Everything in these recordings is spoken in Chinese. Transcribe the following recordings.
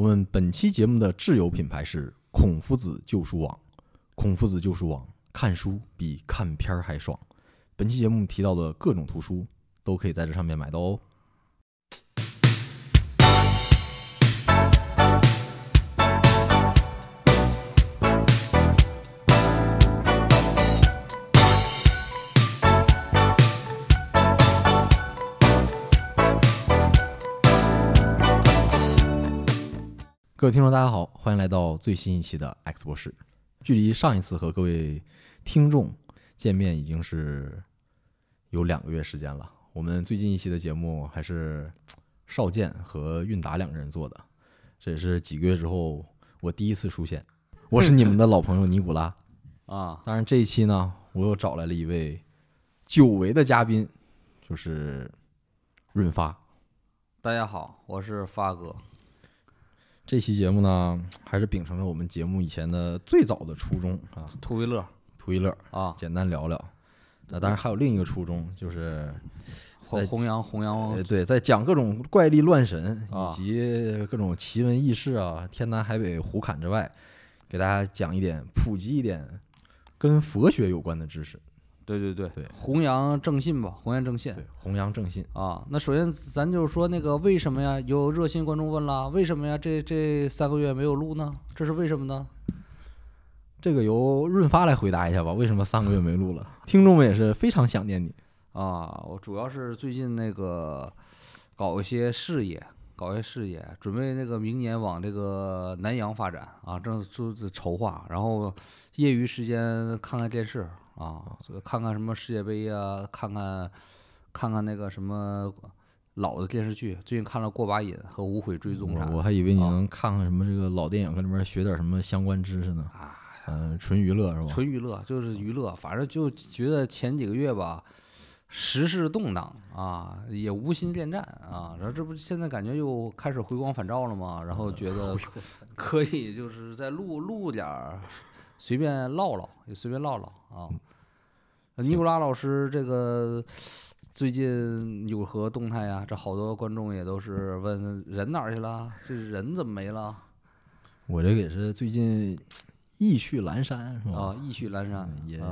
我们本期节目的挚友品牌是孔夫子旧书网。孔夫子旧书网，看书比看片儿还爽。本期节目提到的各种图书，都可以在这上面买到哦。各位听众，大家好，欢迎来到最新一期的 X 博士。距离上一次和各位听众见面已经是有两个月时间了。我们最近一期的节目还是少健和韵达两个人做的，这也是几个月之后我第一次出现。我是你们的老朋友尼古拉啊。当然这一期呢，我又找来了一位久违的嘉宾，就是润发。大家好，我是发哥。这期节目呢，还是秉承着我们节目以前的最早的初衷啊，图一乐，图一乐啊，简单聊聊。那当然还有另一个初衷，就是弘弘扬弘扬，对，在讲各种怪力乱神以及各种奇闻异事啊，天南海北胡侃之外，给大家讲一点，普及一点跟佛学有关的知识。对对对对，弘扬正信吧，弘扬正信，弘扬正信啊。那首先咱就是说那个为什么呀？有热心观众问了，为什么呀？这这三个月没有录呢？这是为什么呢？这个由润发来回答一下吧。为什么三个月没录了？听众们也是非常想念你啊。我主要是最近那个搞一些事业，搞一些事业，准备那个明年往这个南阳发展啊，正做筹划。然后业余时间看看电视。啊，看看什么世界杯呀，看看，看看那个什么老的电视剧。最近看了《过把瘾》和《无悔追踪》啥我还以为你能看看什么这个老电影，跟里面学点什么相关知识呢。啊，嗯，纯娱乐是吧？纯娱乐就是娱乐，反正就觉得前几个月吧，时事动荡啊，也无心恋战啊。然后这不现在感觉又开始回光返照了吗？然后觉得可以就是再录录点儿，随便唠唠，也随便唠唠啊。尼古拉老师，这个最近有何动态呀？这好多观众也都是问人哪儿去了？这人怎么没了？我这个也是最近意趣阑珊，是吧？啊，意趣阑珊也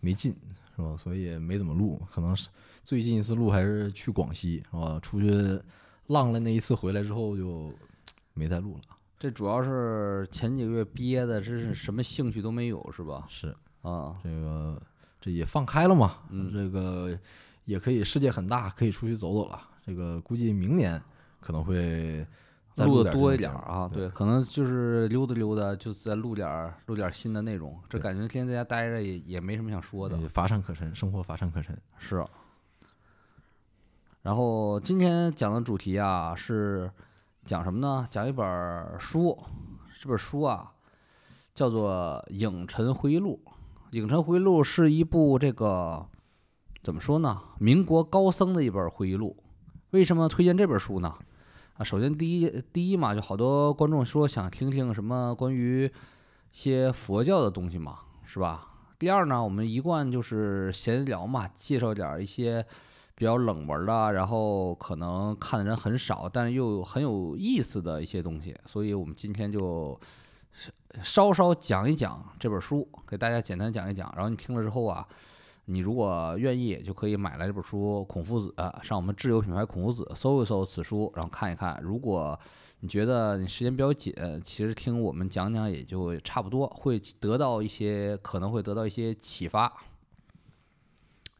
没劲，是吧？所以没怎么录。可能是最近一次录还是去广西，是吧？出去浪了那一次回来之后就没再录了。这主要是前几个月憋的，真是什么兴趣都没有，是吧？是啊，这个。这也放开了嘛？嗯，这个也可以，世界很大，可以出去走走了。这个估计明年可能会录的多一点啊。对，可能就是溜达溜达，就再录点录点新的内容。这感觉天天在家待着也也没什么想说的，乏善可陈，生活乏善可陈。是。然后今天讲的主题啊是讲什么呢？讲一本书，这本书啊叫做《影尘回忆录》。《影尘回忆录》是一部这个怎么说呢？民国高僧的一本回忆录。为什么推荐这本书呢？啊，首先第一第一嘛，就好多观众说想听听什么关于些佛教的东西嘛，是吧？第二呢，我们一贯就是闲聊嘛，介绍点一些比较冷门的，然后可能看的人很少，但又很有意思的一些东西。所以我们今天就。稍稍讲一讲这本书，给大家简单讲一讲。然后你听了之后啊，你如果愿意，就可以买来这本书《孔夫子》，上我们挚友品牌孔夫子搜一搜此书，然后看一看。如果你觉得你时间比较紧，其实听我们讲讲也就差不多，会得到一些，可能会得到一些启发。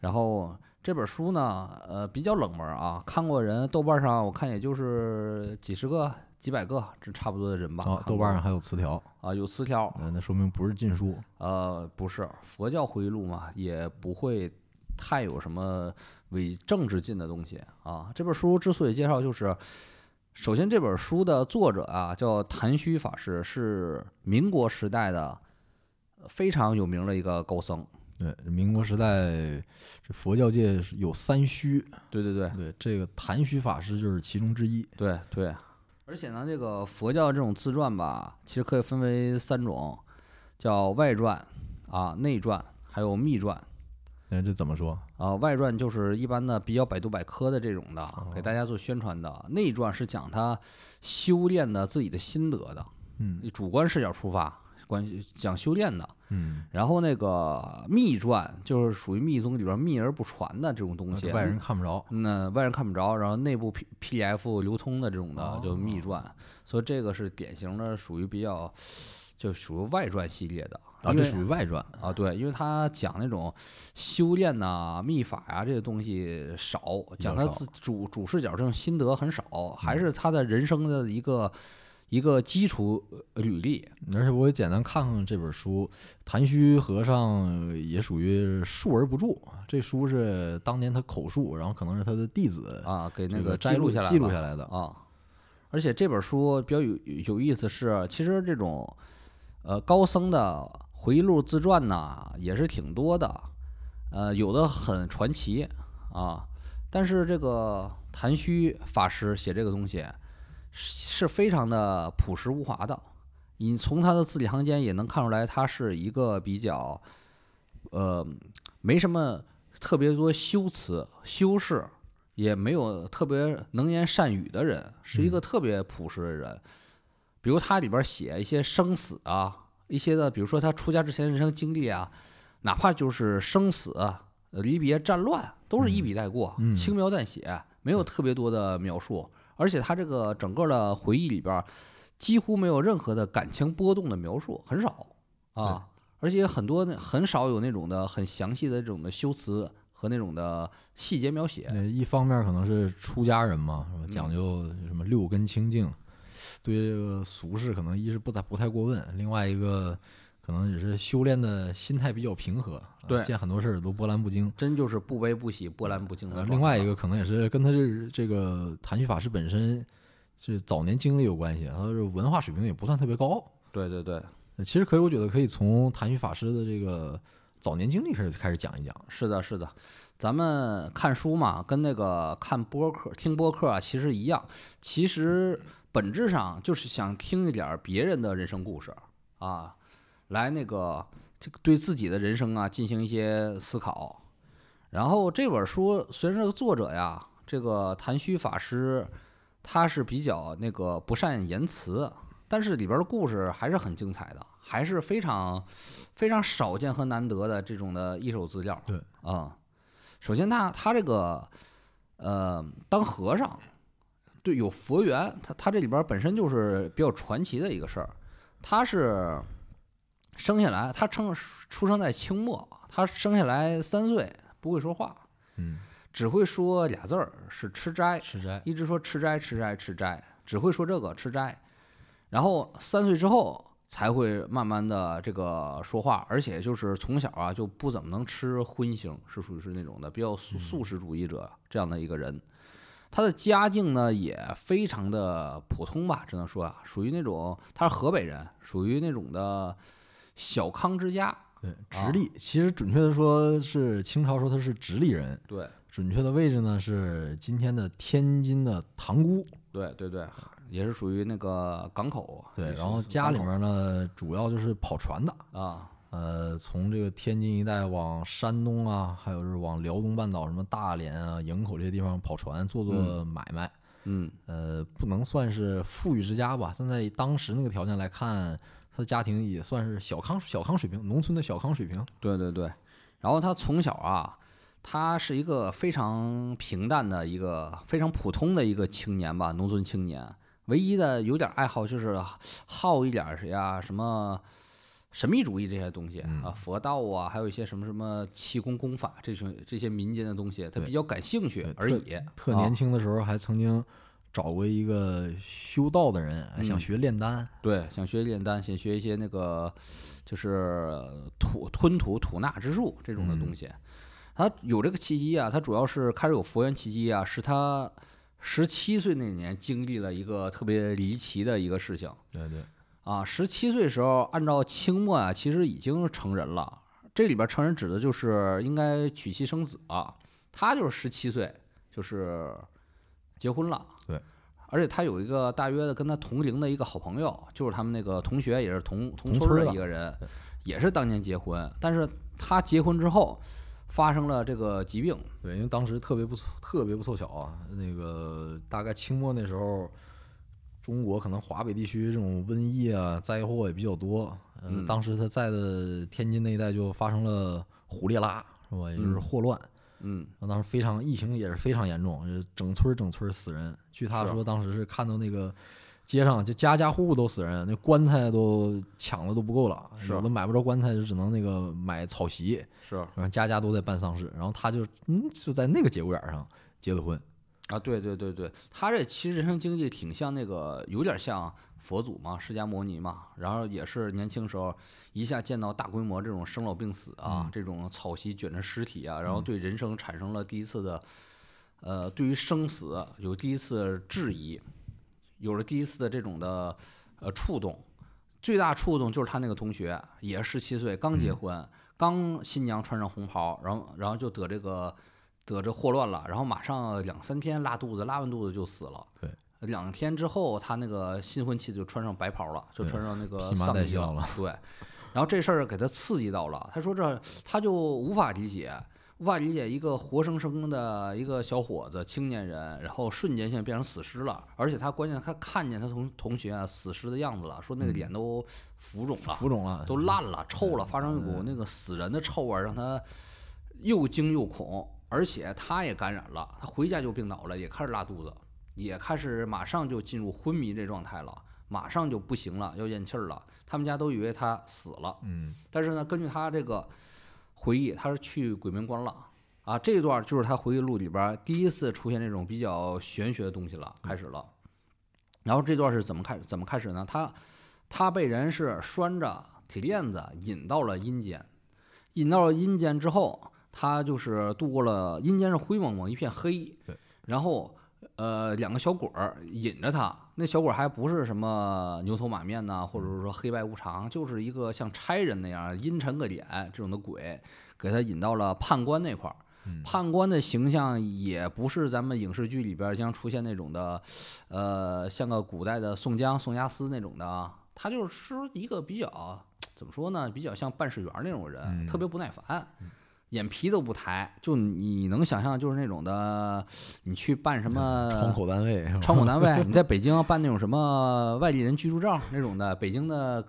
然后这本书呢，呃，比较冷门啊，看过人豆瓣上我看也就是几十个。几百个，这差不多的人吧。啊，豆瓣上还有词条啊，有词条。那那说明不是禁书。呃，不是佛教回忆录嘛，也不会太有什么伪政治禁的东西啊。这本书之所以介绍，就是首先这本书的作者啊叫谭虚法师，是民国时代的非常有名的一个高僧。对，民国时代这佛教界有三虚。对对对对，这个谭虚法师就是其中之一。对对。而且呢，这个佛教这种自传吧，其实可以分为三种，叫外传啊、内传，还有密传。那这怎么说？啊、外传就是一般的比较百度百科的这种的，哦给大家做宣传的；内传是讲他修炼的自己的心得的，嗯以主观视角出发，关讲修炼的。嗯，然后那个秘传就是属于密宗里边秘而不传的这种东西，外人看不着。那外人看不着，然后内部 P P F 流通的这种的就秘哦传，所以这个是典型的属于比较就属于外传系列的。啊，这属于外传。啊，对，因为他讲那种修炼呐、秘法呀、这些东西少，讲他自主主视角这种心得很少，嗯还是他的人生的一个一个基础呃履历。而且我也简单看看这本书，谭虚和尚也属于述而不著。这书是当年他口述，然后可能是他的弟子啊，给那个记摘录下来记录下来的。啊。而且这本书比较有有意思是，其实这种呃高僧的回忆录自传呐也是挺多的，呃，有的很传奇啊。但是这个谭虚法师写这个东西是是非常的朴实无华的，你从他的字里行间也能看出来，他是一个比较呃没什么特别多修辞修饰，也没有特别能言善语的人，是一个特别朴实的人。比如他里边写一些生死啊，一些的，比如说他出家之前人生经历啊，哪怕就是生死、呃离别、战乱，都是一笔带过，嗯轻描淡写，没有特别多的描述。而且他这个整个的回忆里边，几乎没有任何的感情波动的描述，很少啊。而且很多那很少有那种的很详细的这种的修辞和那种的细节描写。那一方面可能是出家人嘛，讲究什么六根清净，对这个俗事可能一是不太不太过问，另外一个可能也是修炼的心态比较平和，啊对见很多事儿都波澜不惊。真就是不悲不喜、波澜不惊的呃，另外一个可能也是跟他这这个谭旭法师本身是早年经历有关系，他是文化水平也不算特别高。对对对，呃其实可以，我觉得可以从谭旭法师的这个早年经历开始开始讲一讲。是的，是的。咱们看书嘛，跟那个看播客、听播客啊，其实一样。其实本质上就是想听一点儿别人的人生故事啊，来那个这个对自己的人生啊进行一些思考。然后这本书虽然这个作者呀，这个谭虚法师，他是比较那个不善言辞，但是里边的故事还是很精彩的，还是非常非常少见和难得的这种的一手资料。对啊、首先他他这个呃当和尚，对有佛缘，他他这里边本身就是比较传奇的一个事儿。他是生下来，他生出生在清末，他生下来三岁，不会说话，嗯，只会说俩字儿是吃斋，吃斋。一直说吃斋吃斋吃斋，只会说这个吃斋。然后三岁之后才会慢慢的这个说话，而且就是从小啊就不怎么能吃荤腥，是属于是那种的比较素素食主义者这样的一个人。他的家境呢也非常的普通吧，只能说啊，属于那种他是河北人，属于那种的小康之家。对，啊直隶，其实准确的说是清朝说他是直隶人，对准确的位置呢是今天的天津的塘沽。对对对，也是属于那个港口。对，然后家里面呢主要就是跑船的，啊，呃，从这个天津一带往山东啊，还有是往辽东半岛什么大连啊、营口这些地方跑船做做买卖，嗯，呃，不能算是富裕之家吧。站在当时那个条件来看，他的家庭也算是小康小康水平，农村的小康水平。对对对，然后他从小啊，他是一个非常平淡的一个非常普通的一个青年吧，农村青年。唯一的有点爱好就是好一点儿谁呀，什么神秘主义这些东西嗯啊，佛道啊，还有一些什么什么气功功法这些这些民间的东西，他比较感兴趣而已。特啊年轻的时候还曾经找过一个修道的人，想嗯学炼丹。对，想学炼丹，想学一些那个就是吐吞吐吐纳之术这种的东西。他有这个契机啊，他主要是开始有佛缘契机啊，是他十七岁那年经历了一个特别离奇的一个事情对对，啊。十七岁时候，按照清末啊，其实已经成人了。这里边成人指的就是应该娶妻生子啊。他就是十七岁，就是结婚了。对。而且他有一个大约的跟他同龄的一个好朋友，就是他们那个同学，也是同同村的的一个人，也是当年结婚。但是他结婚之后，发生了这个疾病。对，因为当时特别不凑特别不凑巧啊，那个大概清末那时候，中国可能华北地区这种瘟疫啊灾祸也比较多。呃，嗯当时他在的天津那一带就发生了虎列拉，是吧？也就是嗯霍乱。嗯当时非常疫情也是非常严重，就是整村儿整村儿死人。据他说，当时是看到那个街上就家家户户都死人，那棺材都抢的都不够了，是有的买不着棺材就只能那个买草席，是然后家家都在办丧事。然后他就嗯就在那个节骨眼儿上结的婚，啊，对对对对，他这其实人生经历挺像那个，有点像佛祖嘛，释迦牟尼嘛，然后也是年轻时候一下见到大规模这种生老病死啊，嗯这种草席卷着尸体啊，然后对人生产生了第一次的，呃，对于生死有第一次质疑，有了第一次的这种的呃触动。最大触动就是他那个同学，也是十七岁，刚结婚，刚新娘穿上红袍，然后然后就得这个得这霍乱了，然后马上两三天拉肚子，拉完肚子就死了。对，两天之后，他那个新婚妻子就穿上白袍了，就穿上那个丧衣了戴孝了。对，然后这事儿给他刺激到了，他说这他就无法理解。无法理解一个活生生的一个小伙子、青年人，然后瞬间现在变成死尸了，而且他关键他看见他同同学啊死尸的样子了，说那个脸都浮肿了，浮肿了，都烂了、臭了，发生一股那个死人的臭味儿，让他又惊又恐，而且他也感染了，他回家就病倒了，也开始拉肚子，也开始马上就进入昏迷这状态了，马上就不行了，要咽气儿了。他们家都以为他死了，嗯但是呢，根据他这个回忆，他是去鬼门关了。啊，这一段就是他回忆录里边儿第一次出现这种比较玄学的东西了，开始了。然后这段是怎么开怎么开始呢？他他被人是拴着铁链子引到了阴间，引到了阴间之后，他就是度过了阴间是灰蒙蒙一片黑对，然后呃两个小鬼儿引着他，那小鬼儿还不是什么牛头马面呐，或者是说黑白无常，就是一个像差人那样阴沉个脸这种的鬼，给他引到了判官那块儿。嗯。判官的形象也不是咱们影视剧里边儿经常出现那种的，呃，像个古代的宋江、宋押司那种的啊，他就是一个比较怎么说呢，比较像办事员那种人，嗯特别不耐烦，眼皮都不抬，就你能想象就是那种的，你去办什么窗口单位，窗口单位，你在北京 办那种什么外地人居住证那种的，北京的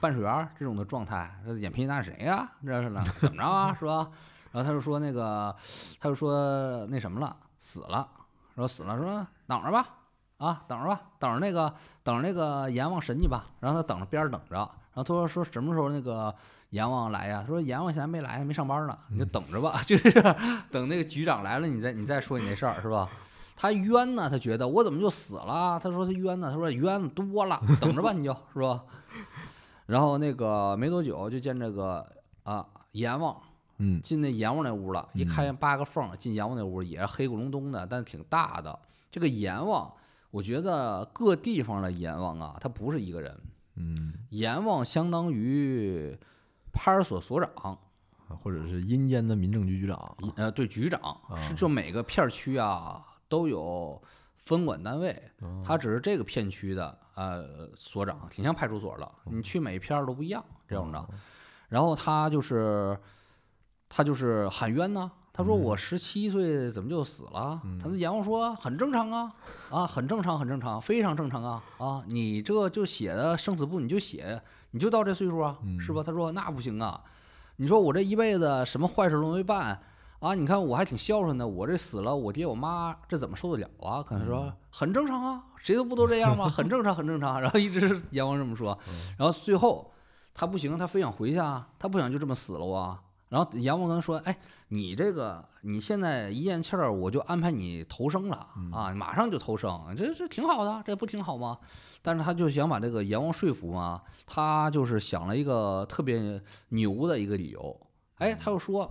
办事员儿这种的状态，这眼皮那是谁呀、这是呢？怎么着啊？是吧？然后他就说那个，他就说那什么了，死了，说死了，说等着吧，啊，等着吧，等着那个等着那个阎王审你吧。然后他等着边儿等着，然后他说说什么时候那个阎王来呀？他说阎王现在没来，没上班呢，你就等着吧，就是等那个局长来了，你再你再说你那事儿是吧？他冤呢，他觉得我怎么就死了？他说他冤呢，他说冤多了，等着吧，你就是吧。然后那个没多久就见这个啊阎王嗯进那阎王那屋了，一嗯开八个缝进阎王那屋也是黑咕隆咚的，但是挺大的。这个阎王，我觉得各地方的阎王啊，他不是一个人，嗯，阎王相当于派出所所长，啊或者是阴间的民政局局长，一呃，对，局长是啊就每个片儿区啊都有分管单位，哦他只是这个片区的呃所长，挺像派出所的。你去每一片儿都不一样这种的。哦然后他就是他就是喊冤呢。他说嗯我十七岁怎么就死了？他那阎王说很正常啊，啊，很正常，很正常，非常正常啊啊！你这就写的生死簿，你就写，你就到这岁数啊，是吧？他说那不行啊，你说我这一辈子什么坏事都没办啊？你看我还挺孝顺的，我这死了，我爹我妈这怎么受得了啊？可能说很正常啊，谁都不都这样吗？很正常，很正常。然后一直阎王这么说，然后最后他不行，他非想回去啊，他不想就这么死了啊。然后阎王跟他说：“哎，你这个你现在一咽气儿，我就安排你投生了啊，马上就投生，这这挺好的，这不挺好吗？”但是他就想把这个阎王说服嘛，他就是想了一个特别牛的一个理由。哎，他又说。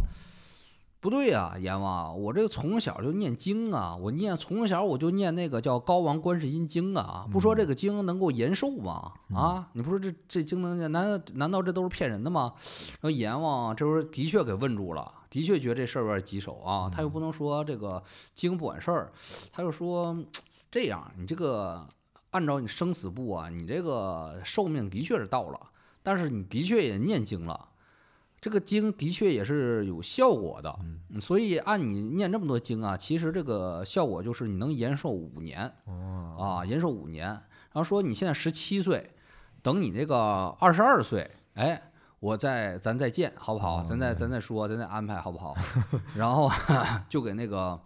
不对呀、阎王，我这个从小就念经啊，我念从小我就念那个叫《高王观世音经》啊，不说这个经能够延寿吗？啊，你不说这这经能念？难道难道这都是骗人的吗？然后阎王这时候的确给问住了，的确觉得这事儿有点棘手啊，他又不能说这个经不管事儿，他又说这样，你这个按照你生死簿啊，你这个寿命的确是到了，但是你的确也念经了。这个经的确也是有效果的，嗯所以按你念这么多经啊，其实这个效果就是你能延寿五年哦，啊，延寿五年。然后说你现在十七岁，等你这个二十二岁，哎，我再咱再见，好不好？咱再咱再说，咱再安排，好不好？然后 就给那个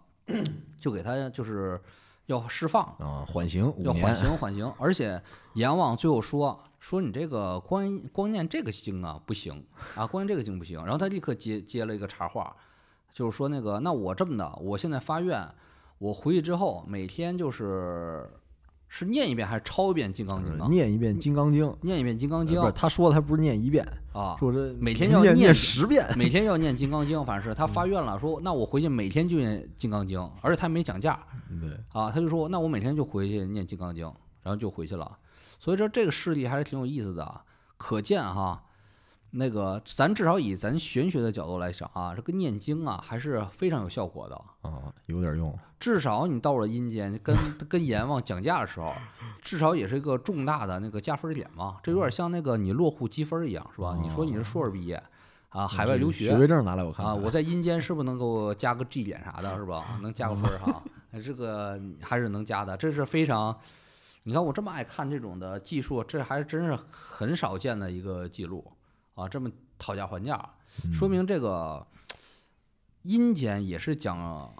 就给他就是要释放，啊，缓刑五要缓，刑缓刑，而且阎王最后说说你这个光光念这个经啊不行啊，光念这个经不行。然后他立刻接接了一个插话，就是说那个那我这么的，我现在发愿，我回去之后每天就是是念一遍还是抄一遍《金刚经》啊？念一遍《金刚经》。念一遍《金刚经呃不》是他说的，他不是念一遍，啊，说这每天要念念十遍。每天要念《金刚经》，反正是他发愿了，说那我回去每天就念《金刚经》，而且他没讲价，对，啊，他就说那我每天就回去念《金刚经》，然后就回去了。所以说这个事例还是挺有意思的啊，可见哈，那个咱至少以咱玄学的角度来想啊，这个念经啊还是非常有效果的。啊，有点用。至少你到了阴间跟跟阎王讲价的时候，至少也是一个重大的那个加分点嘛。这有点像那个你落户积分一样，是吧？你说你是硕士毕业啊，海外留学学位证拿来我看啊，我在阴间是不是能够加个 G 点啥的，是吧？能加个分儿哈，哎这个还是能加的，这是非常。你看我这么爱看这种的技术，这还真是很少见的一个记录啊！这么讨价还价，说明这个阴间也是讲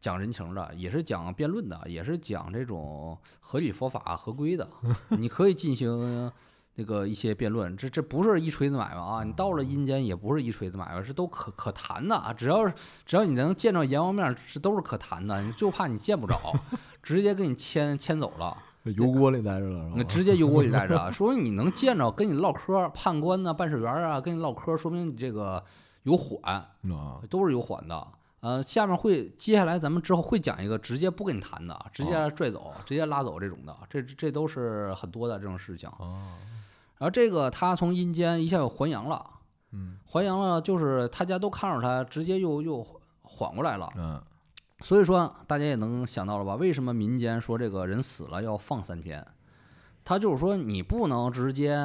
讲人情的，也是讲辩论的，也是讲这种合理佛法合规的。你可以进行那个一些辩论，这这不是一锤子买卖啊！你到了阴间也不是一锤子买卖，是都可可谈的啊！只要是只要你能见着阎王面，这都是可谈的，你就怕你见不着，直接给你牵牵走了。油锅里待着了，那？直接油锅里待着啊，说明你能见着跟你唠嗑，判官呐、办事员啊，跟你唠嗑，说明你这个有缓，啊，都是有缓的。呃，下面会接下来咱们之后会讲一个直接不跟你谈的，直接拽走、直接拉走这种的，这这都是很多的这种事情。哦，然后这个他从阴间一下又还阳了，嗯还阳了就是他家都看着他，直接又又缓过来了。嗯，所以说，大家也能想到了吧？为什么民间说这个人死了要放三天？他就是说，你不能直接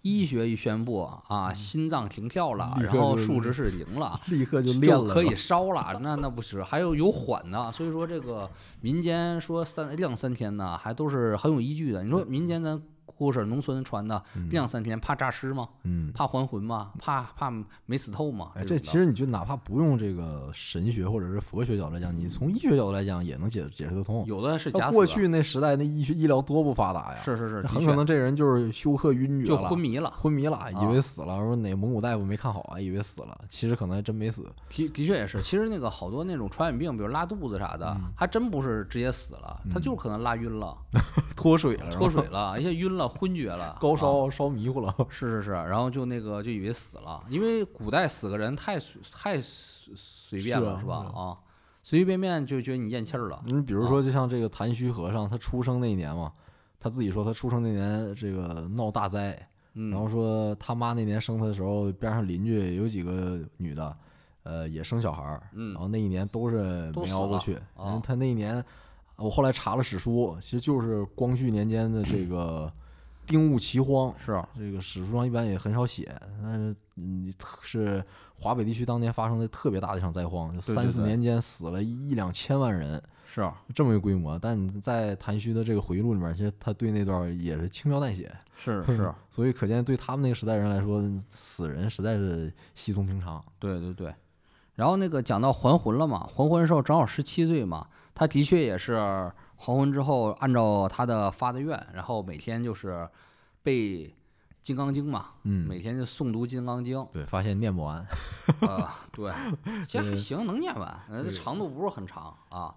医学一宣布啊，心脏停跳了，然后数值是零了，立刻就可以烧了。那那不是，还有有缓的。所以说，这个民间说三晾三天呢，还都是很有依据的。你说民间咱故事农村传的晾三天，怕诈尸吗？嗯。怕还魂吗？怕怕没死透吗？哎，这其实你就哪怕不用这个神学或者是佛学角度来讲，你从医学角度来讲也能解解释得通。有的是假死过，去那时代，那医学医疗多不发达呀，是是是，很可能这人就是休克晕厥就了，昏迷了。昏迷了，以啊为死了，说哪蒙古大夫没看好啊，以为死了，其实可能还真没死。的的确也是，其实那个好多那种传染病，比如拉肚子啥的，嗯还真不是直接死了，他就可能拉晕了、脱水了，脱水了，一下晕了、昏厥了、高啊烧烧迷糊了。是是是，然后就那个就以为死了，因为古代死个人太随太随随便了，是吧？啊，随随便便就觉得你咽气儿了。你比如说，就像这个谭虚和尚，他出生那一年嘛，他自己说他出生那年这个闹大灾，嗯，然后说他妈那年生他的时候，边上邻居有几个女的，呃，也生小孩儿，嗯然后那一年都是没熬过去。啊因为他那一年，我后来查了史书，其实就是光绪年间的这个丁戊奇荒。是啊这个史书上一般也很少写，但是嗯，是华北地区当年发生的特别大的一场灾荒，就三四年间死了一两千万人，是啊这么一个规模。但你在谭虚的这个回忆录里面，其实他对那段也是轻描淡写，是是，所以可见对他们那个时代人来说，死人实在是稀松平常。对对对。然后那个讲到还魂了嘛，还魂的时候正好十七岁嘛，他的确也是还魂之后，按照他的发的愿，然后每天就是背《金刚经》嘛，嗯，每天就诵读《金刚经》。对，发现念不完。呃，对，其实还行，能念完，长度不是很长啊。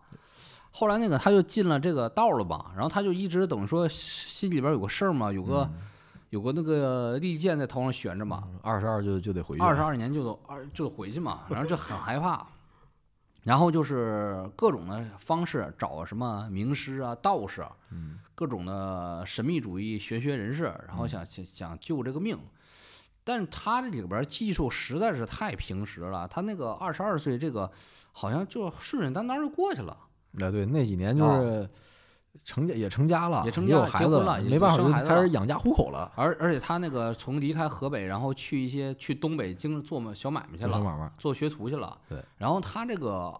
后来那个他就进了这个道了吧，然后他就一直等于说心里边有个事儿嘛，有个、有个那个利剑在头上悬着嘛，二十二就就得回去。二十二年就得二就得回去嘛，然后就很害怕，然后就是各种的方式找什么名师啊、道士，嗯各种的神秘主义玄学人士，然后想想想救这个命。但是他这里边技术实在是太平实了，他那个二十二岁这个好像就顺顺当当就过去了。哎，对，那几年就啊是成家也成家了，也成有家结婚孩子了也没办法就生孩子了开始养家糊口了，而而且他那个从离开河北，然后去一些去东北经做小买卖去了，小买卖。做学徒去了。对，然后他这个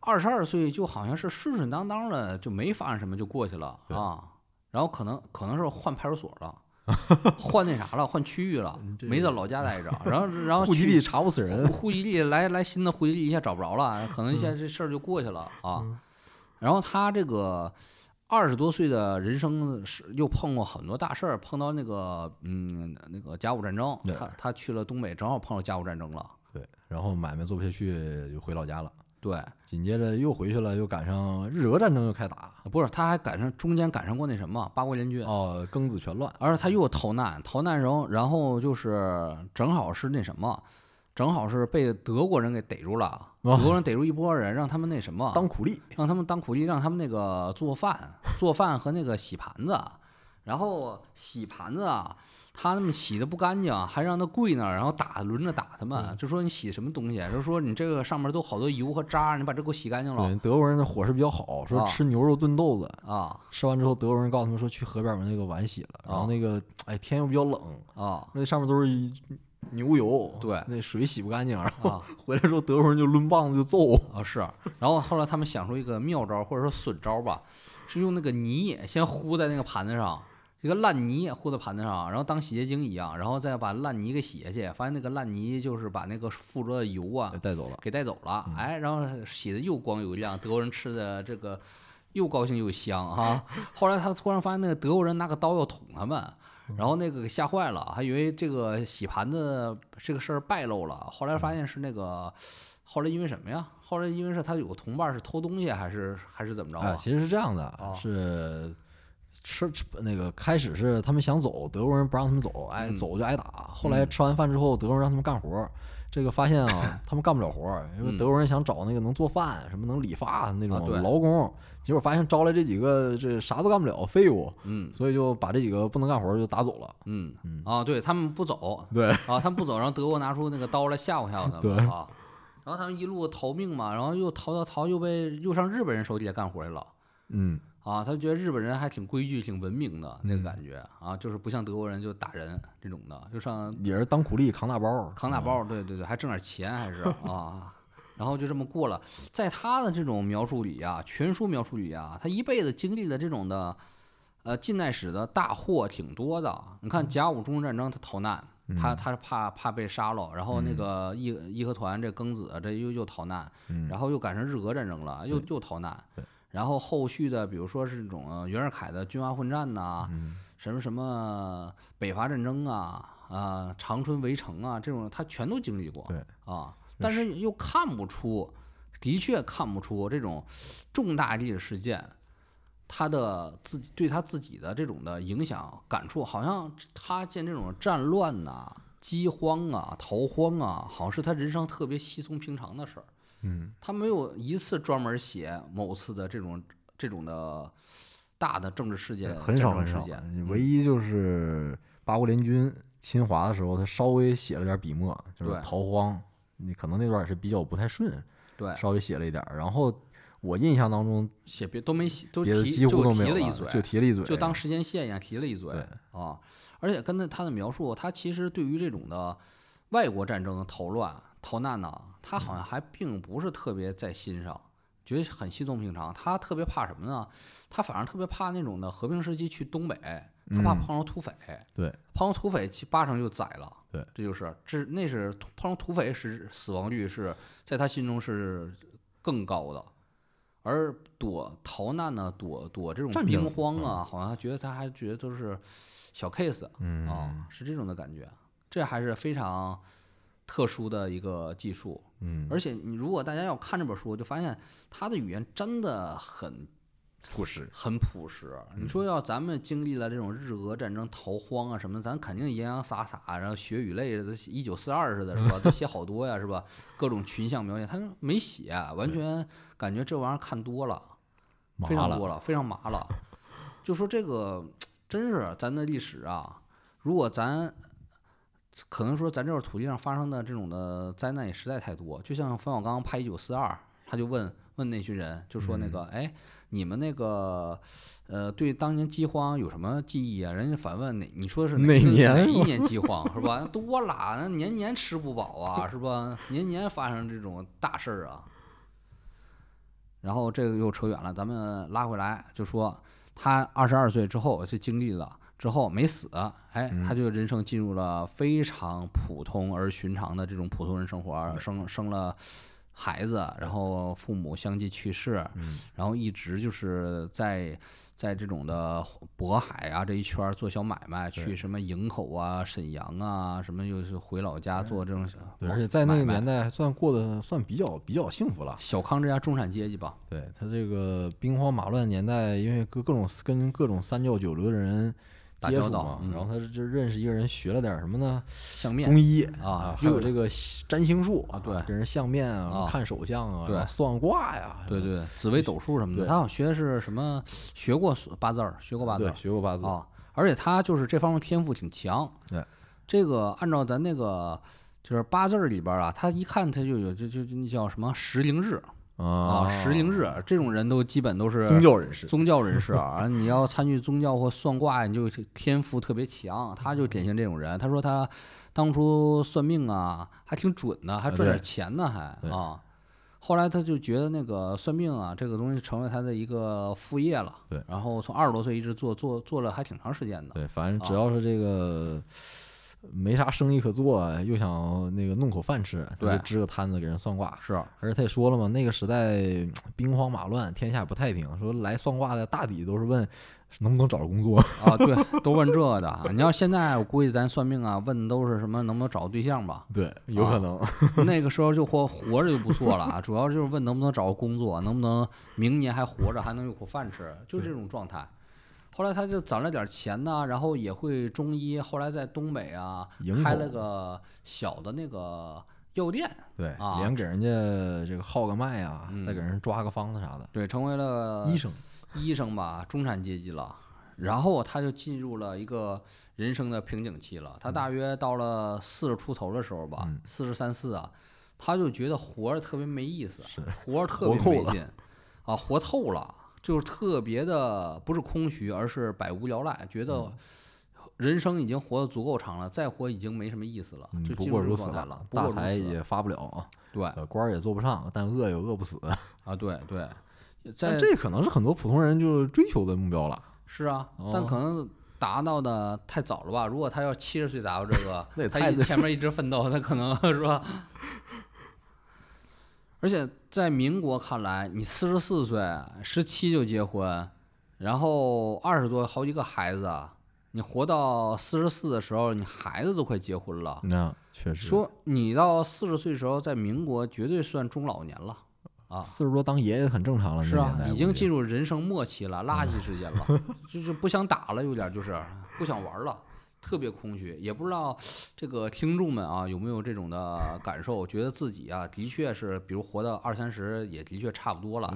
二十二岁就好像是顺顺当当的，就没发生什么就过去了啊。然后可能可能是换派出所了，换那啥了，换区域了，没在老家待着。然后然后 户籍地查不死人，户籍地来来新的户籍地一下找不着了，可能一下这事儿就过去了啊。然后他这个二十多岁的人生是又碰过很多大事儿，碰到那个嗯那个甲午战争，他他去了东北，正好碰到甲午战争了。对，然后买卖做不下去，就回老家了。对，紧接着又回去了，又赶上日俄战争又开打，不是，他还赶上中间赶上过那什么八国联军，哦，庚子全乱，而且他又逃难，逃难然后然后就是正好是那什么，正好是被德国人给逮住了，哦德国人逮住一波人，让他们那什么，当苦力，让他们当苦力，让他们那个做饭、做饭和那个洗盘子，然后洗盘子啊，他那么洗的不干净，还让他跪那儿，然后打轮着打他们，就说你洗什么东西，就说你这个上面都好多油和渣，你把这给我洗干净了。对，德国人的伙食比较好，说啊。吃牛肉炖豆子，啊。吃完之后，德国人告诉他们说去河边把那个碗洗了，然后啊。那个哎天又比较冷，啊。那上面都是一牛油，对那水洗不干净，然后啊 回来之后德国人就抡棒子就揍，啊是，然后后来他们想出一个妙招或者说损招吧，是用那个泥先糊在那个盘子上。一个烂泥糊在盘子上，然后当洗洁精一样，然后再把烂泥给洗下去，发现那个烂泥就是把那个附着的油啊带走了。给带走了，哎，然后洗的又光又亮，德国人吃的这个又高兴又香啊。后来他突然发现那个德国人拿个刀要捅他们，然后那个给吓坏了，还以为这个洗盘子这个事儿败露了，后来发现是那个，后来因为什么呀？后来因为是他有个同伴是偷东西，还是还是怎么着啊，啊？其实是这样的，啊是吃吃那个开始是他们想走，德国人不让他们走，哎，嗯。走就挨打。后来嗯。吃完饭之后，德国人让他们干活儿，这个发现啊，他们干不了活儿，因为嗯。德国人想找那个能做饭、什么能理发那种劳工，结果发现招来这几个这啥都干不了废物，嗯。所以就把这几个不能干活就打走了。嗯。嗯。啊，对他们不走 对，啊，他们不走，然后德国拿出那个刀来吓唬吓唬他 对们啊。然后他们一路逃命嘛，然后又逃逃逃，又被又上日本人手底下干活去了。嗯，啊，他觉得日本人还挺规矩、挺文明的那个嗯感觉啊，就是不像德国人就打人这种的，就上也是当苦力扛大包，扛大包，对对对，还挣点钱还是 啊，然后就这么过了。在他的这种描述里啊，全书描述里啊，他一辈子经历了这种的，呃，近代史的大祸挺多的。你看甲午中日战争，他逃难，他嗯他是怕怕被杀了，然后那嗯个义义和团这庚子这又又逃难，嗯，然后又赶上日俄战争了，又又逃难对。然后后续的，比如说是这种呃袁世凯的军阀混战呐、嗯什么什么北伐战争啊，啊、长春围城啊，这种他全都经历过。对啊，但是又看不出，的确看不出这种重大历史事件，他的自己对他自己的这种的影响感触，好像他见这种战乱呐、饥荒啊、逃荒啊，好像是他人生特别稀松平常的事儿。嗯他没有一次专门写某次的这种这种的大的政治事件、很少很少唯一就是八国联军侵华的时候，他稍微写了点笔墨，就是逃荒，你可能那段也是比较不太顺，对，稍微写了一点儿。然后我印象当中，写别都没写，都提几乎就都没有了提了一嘴，就提了一嘴，就当时间线一样提了一嘴对啊。而且跟他他的描述，他其实对于这种的外国战争的逃乱逃难呢，他好像还并不是特别在心上，觉得很稀松平常。他特别怕什么呢？他反而特别怕那种的和平时期去东北，他怕嗯碰上土匪。对碰上土匪，其巴上就宰了。对，这就是这那是碰上土匪是死亡率是在他心中是更高的，而躲逃难呢，躲躲这种战兵争荒啊，好像他觉得他还觉得都是小 case 嗯啊，是这种的感觉。这还是非常特殊的一个技术，嗯，而且你如果大家要看这本书，就发现他的语言真的很朴实，很朴实。你说要咱们经历了这种日俄战争逃荒啊什么的，咱肯定洋洋洒洒，然后血与泪，一九四二似的，是吧？都写好多呀，是吧？各种群像描写，他没写，完全感觉这玩意儿看多了非常多了，非常麻了。就说这个真是咱的历史啊，如果咱可能说咱这块土地上发生的这种的灾难也实在太多，就像冯小刚拍《一九四二》他就问问那群人，就说那嗯个，哎，你们那个，呃，对当年饥荒有什么记忆啊？人家反问哪？你说是哪一年饥荒是吧？多啦，那年年吃不饱啊，是吧？年年发生这种大事儿啊。然后这个又扯远了，咱们拉回来就说，他二十二岁之后就经历了之后没死，哎，他嗯就人生进入了非常普通而寻常的这种普通人生活，生生了孩子，然后父母相继去世，嗯然后一直就是在在这种的渤海啊这一圈儿做小买卖，去什么营口啊、沈阳啊，什么又是回老家做这种而且在那个年代还算过得算比较比较幸福了。小康之家中产阶级吧，对他这个兵荒马乱年代，因为各各种跟各种三教九流的人接触嘛，嗯然后他就认识一个人，学了点什么呢？相面中医啊还有这个占星术啊对跟人相面啊看手相啊，对算卦呀，对对，紫微斗数什么的，他好像学的是什么？学过八字儿，学过八字对，儿学过八字，啊，而且他就是这方面天赋挺强。对，这个按照咱那个就是八字儿里边儿啊，他一看他就有就就就那叫什么时灵日啊，啊时灵日这种人都基本都是宗教人士，宗教人士啊，你要参与宗教或算卦，你就天赋特别强。他就典型这种人。他说他当初算命啊，还挺准的，还啊赚点对钱呢，还啊。后来他就觉得那个算命啊，这个东西成为他的一个副业了。对然后从二十多岁一直做做做了还挺长时间的。对，反正只啊要是这个没啥生意可做，又想那个弄口饭吃，对就支个摊子给人算卦。是而且他也说了嘛，那个时代兵荒马乱，天下不太平，说来算卦的大抵都是问能不能找着工作。啊，对，都问这个的。啊你要现在，我估计咱算命啊，问的都是什么能不能找对象吧。对，有可能。那个时候就活活着就不错了啊，主要就是问能不能找个工作，能不能明年还活着，还能有口饭吃，就这种状态。后来他就攒了点钱呢，然后也会中医，后来在东北啊营开了个小的那个药店，对，啊连给人家这个号个脉啊，再给嗯人抓个方子啥的。对，成为了医生，医生吧，中产阶级了。然后他就进入了一个人生的瓶颈期了。他大约到了四十出头的时候吧嗯，四十三四啊，他就觉得活着特别没意思，是活着 特别活够了没劲 啊，活透了，就是特别的不是空虚，而是百无聊赖，觉得人生已经活得足够长了，再活已经没什么意思了，这不过如此了。大财也发不了啊，对呃官儿也做不上，但饿也饿不死。啊，对对，但在这可能是很多普通人就追求的目标了。是啊，但哦可能达到的太早了吧？如果他要七十岁达到这个，他前面一直奋斗，他可能 是吧？而且在民国看来，你四十四岁、十七就结婚，然后二十多好几个孩子，你活到四十四的时候，你孩子都快结婚了。那确实，说你到四十岁的时候，在民国绝对算中老年了啊！四十多当爷爷很正常了。是啊，已经进入入人生末期了，垃圾时间了，就是不想打了，有点就是不想玩了，特别空虚。也不知道这个听众们啊有没有这种的感受，觉得自己啊的确是，比如活到二三十也的确差不多了，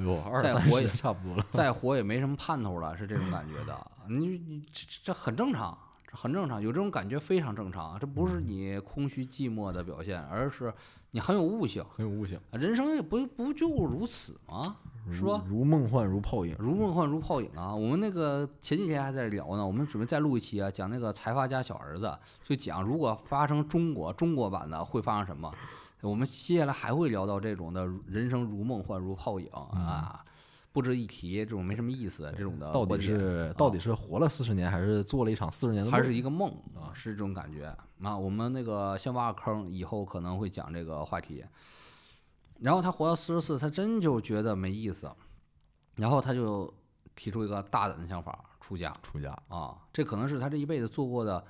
再活也差不多了。再活也没什么盼头了，是这种感觉的。你你这这这很正常。这很正常，有这种感觉非常正常，这不是你空虚寂寞的表现，而是你很有悟性。很有悟性，人生也不不就如此吗？是吧如如梦幻如泡影。如梦幻如泡影啊！我们那个前几天还在聊呢，我们准备再录一期啊，讲那个财阀家小儿子，就讲如果发生中国中国版的会发生什么。我们接下来还会聊到这种的人生如梦幻如泡影啊，不值一提，这种没什么意思，这种的到底是到底是活了四十年，还是做了一场四十年的梦？还是一个梦啊，是这种感觉啊。我们那个先挖个坑，以后可能会讲这个话题。然后他活到四十四，他真就觉得没意思，然后他就提出一个大胆的想法，出家出家啊。这可能是他这一辈子做过的，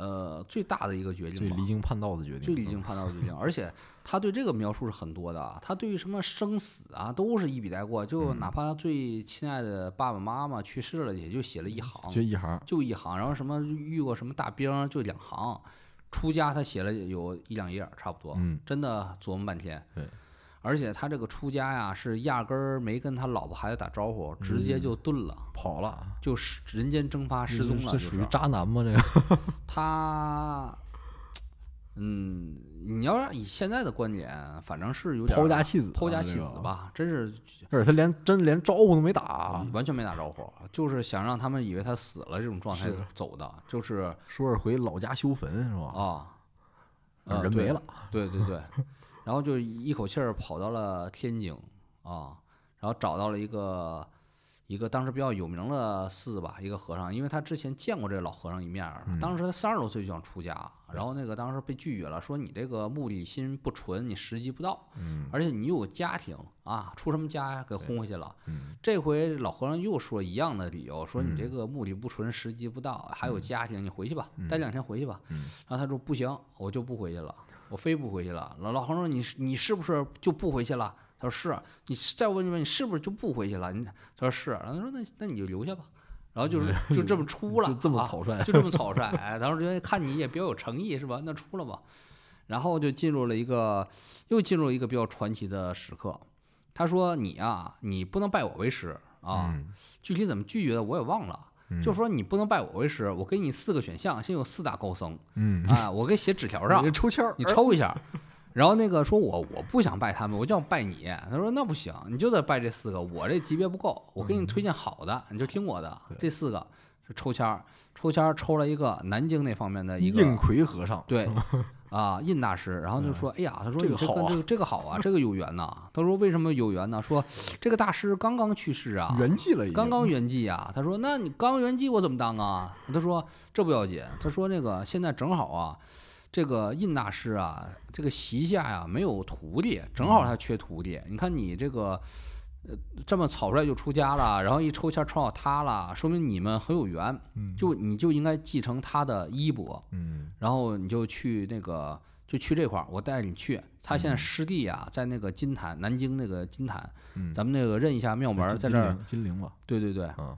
呃，最大的一个决定吧。最离经叛道的决定，最离经叛道的决定，而且他对这个描述是很多的啊，他对于什么生死啊都是一笔带过，就哪怕他最亲爱的爸爸妈妈去世了，也就写了一行，就一行。就一行，然后什么遇过什么大兵就两行，出家他写了有一两页差不多，嗯，真的琢磨半天。对，而且他这个出家呀，是压根儿没跟他老婆孩子打招呼，直接就遁了，跑了，就是人间蒸发失踪了，这属于渣男吗？这个 他。嗯，你要让以现在的观点，反正是有点抛家弃子啊，抛家弃子。吧，真是而且他连真连招呼都没打，完全没打招呼，就是想让他们以为他死了这种状态走的，就是说是回老家修坟是吧？啊，呃人没了，对对对，然后就一口气儿跑到了天津啊，然后找到了一个一个当时比较有名的寺吧，一个和尚，因为他之前见过这个老和尚一面当时他三十多岁就想出家，然后那个当时被拒绝了，说你这个目的心不纯，你时机不到，嗯而且你有家庭啊，出什么家呀？给轰回去了。嗯这回老和尚又说一样的理由，说你这嗯个目的不纯，时机不到，还有家庭，你回去吧，待两天回去吧。嗯然后他说不行，我就不回去了，我非不回去了。老老黄说你是你是不是就不回去了？他说是。你再问一问，你是不是就不回去了？你他说是。然后他说那那你就留下吧。然后就是 就这么出了，就这么啊草率，就这么草率。哎，当时觉得看你也比较有诚意是吧？那出了吧。然后就进入了一个，又进入了一个比较传奇的时刻。他说：“你啊，你不能拜我为师啊。嗯具体怎么拒绝的我也忘了。嗯就说你不能拜我为师，我给你四个选项，先有四大高僧嗯，啊，我给写纸条上你，抽签，你抽一下。然后那个说我我不想拜他们，我就想拜你。他说那不行，你就得拜这四个，我这级别不够，我给你推荐好的，你就听我的。这四个是抽签儿，抽签儿抽了一个南京那方面的一个应魁和尚，对，啊，印大师，然后就说，哎呀，他说这你个好啊这跟这个这个好啊，这个有缘呐。他说为什么有缘呢？说这个大师刚刚去世啊，圆寂了，刚刚圆寂啊。他说那你刚圆寂我怎么当啊？他说这不要紧，他说那个现在正好啊。这个印大师啊，这个席下呀没有徒弟，正好他缺徒弟。你看你这个，呃，这么草率就出家了，然后一抽签抽到他了，说明你们很有缘，嗯就你就应该继承他的衣钵。嗯然后你就去那个，就去这块儿，我带你去。他现在师弟啊，在那个金坛，南京那个金坛，嗯，咱们那个认一下庙门在这儿，金陵吧，对对对，嗯，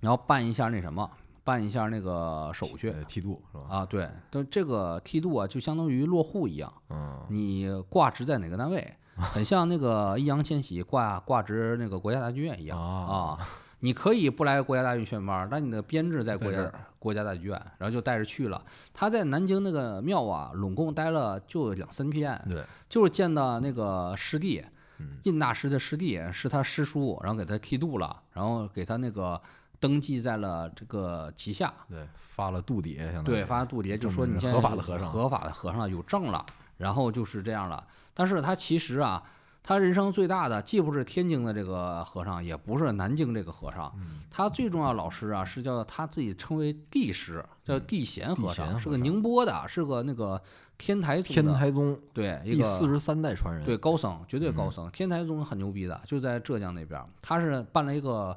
然后办一下那什么，办一下那个手续呃剃度是吧？啊，对，但这个剃度啊，就相当于落户一样，嗯你挂职在哪个单位，很像那个易烊千玺挂挂职那个国家大剧院一样啊啊。你可以不来国家大剧院选班儿，但你的编制在国家在国家大剧院，然后就带着去了。他在南京那个庙啊，拢共待了就两三天，对，就是见到那个师弟嗯，印大师的师弟是他师叔，然后给他剃度了，然后给他那个登记在了这个旗下，对，发了度牒，相当于对，发了度牒就说你现在合法的和尚合法的和尚了，有证了，然后就是这样了。但是他其实啊，他人生最大的既不是天津的这个和尚，也不是南京这个和尚，嗯他最重要老师啊是叫他自己称为帝师，叫帝贤和尚，是个宁波的，是个那个天台宗天的，台宗对，一个第四十三代传人，对，高僧，绝对高嗯僧。天台宗很牛逼的，就在浙江那边儿，他是办了一个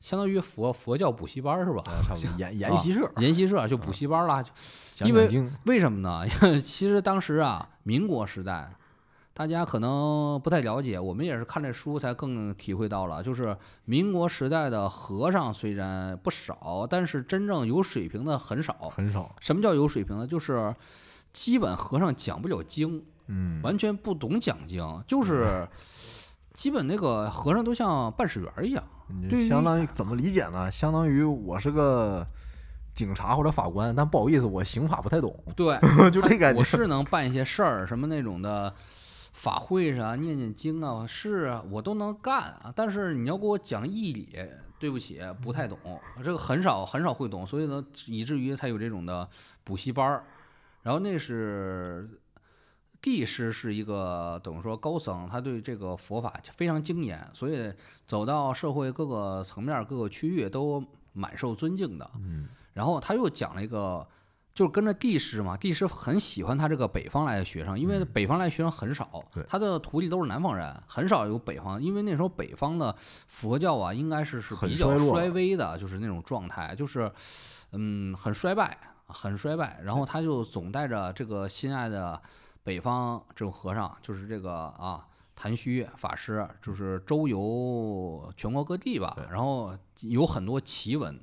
相当于佛佛教补习班儿是吧？呃，差不多 研研习社，研习社就补习班儿啦。讲因为，为什么呢？其实当时啊，民国时代，大家可能不太了解，我们也是看这书才更体会到了，就是民国时代的和尚虽然不少，但是真正有水平的很少。很少，什么叫有水平呢？就是基本和尚讲不了经。嗯，完全不懂讲经，就是 基本那个和尚都像办事员儿一样。你对相当于怎么理解呢？相当于我是个警察或者法官，但不好意思，我刑法不太懂，对，就这感觉我。是能办一些事儿，什么那种的法会上念念经啊，是啊，我都能干啊。但是你要给我讲义理，对不起，不太懂，这个很少很少会懂，所以呢，以至于他有这种的补习班儿。然后那是帝师是一个等于说高僧，他对这个佛法非常精研，所以走到社会各个层面、各个区域都蛮受尊敬的。嗯然后他又讲了一个，就是跟着帝师嘛，帝师很喜欢他这个北方来的学生，因为嗯北方来的学生很少对，他的徒弟都是南方人，很少有北方，因为那时候北方的佛教啊，应该是是比较衰微的，就是那种状态，就是嗯很衰败，很衰败。然后他就总带着这个心爱的北方这种和尚，就是这个啊。谭虚法师就是周游全国各地吧，然后有很多奇闻，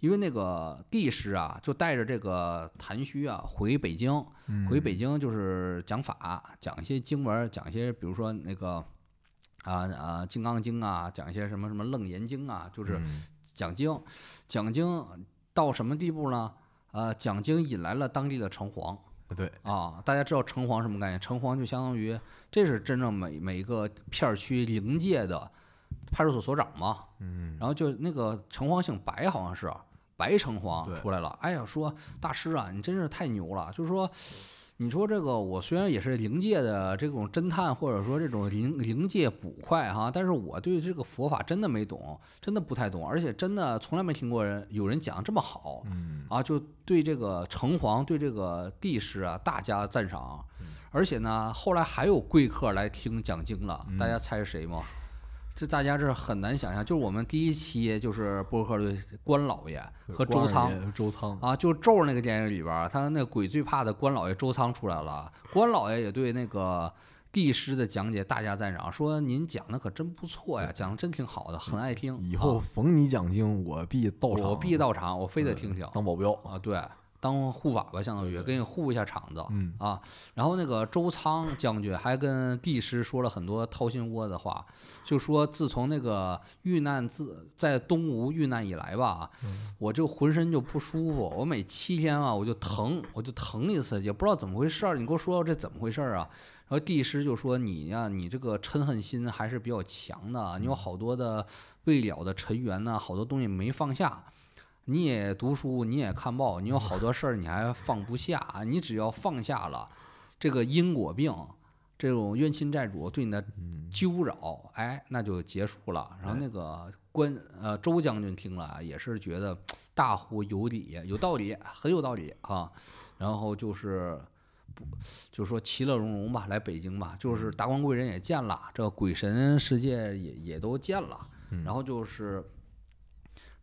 因为那个帝师啊，就带着这个谭虚啊回北京，回嗯北京就是讲法，讲一些经文，讲一些比如说那个啊啊《金刚经》啊，讲一些什么什么《楞严经》啊，就是嗯讲经，讲经到什么地步呢？呃，讲经引来了当地的城隍对，啊，大家知道城隍什么概念？城隍就相当于这是真正每每一个片儿区临界的派出所所长嘛。嗯，然后就那个城隍姓白，好像是白城隍出来了。哎呀，说大师啊，你真是太牛了！就是说，你说这个我虽然也是灵界的这种侦探，或者说这种灵灵界捕快哈，但是我对这个佛法真的没懂，真的不太懂，而且真的从来没听过人有人讲这么好。嗯，啊，就对这个城隍、对这个帝师啊，大加赞赏。而且呢，后来还有贵客来听讲经了，大家猜是谁吗？这大家这很难想象，就是我们第一期就是播客的关老爷和周仓周仓，啊，就咒那个电影里边儿，他那鬼最怕的关老爷周仓出来了，关老爷也对那个帝师的讲解大加赞赏，说您讲的可真不错呀，讲的真挺好的，很爱听。以啊后逢你讲经，我必到场，我必到场，我非得听听。当保镖。啊，对，当护法吧，相当于给你护一下场子嗯啊。然后那个周仓将军还跟帝师说了很多掏心窝的话，就说自从那个遇难自在东吴遇难以来吧，我就浑身就不舒服，我每七天啊我就疼，我就疼一次，也不知道怎么回事儿。你给我说说这怎么回事儿啊？然后帝师就说你呀、你这个嗔恨心还是比较强的，你有好多的未了的尘缘呐，好多东西没放下。你也读书，你也看报，你有好多事儿你还放不下，你只要放下了这个因果病，这种冤亲债主对你的纠扰，哎，那就结束了。然后那个关呃周将军听了啊也是觉得大呼有理，有道理，很有道理啊。然后就是不就是说其乐融融吧，来北京吧，就是达官贵人也见了，这鬼神世界也也都见了，然后就是。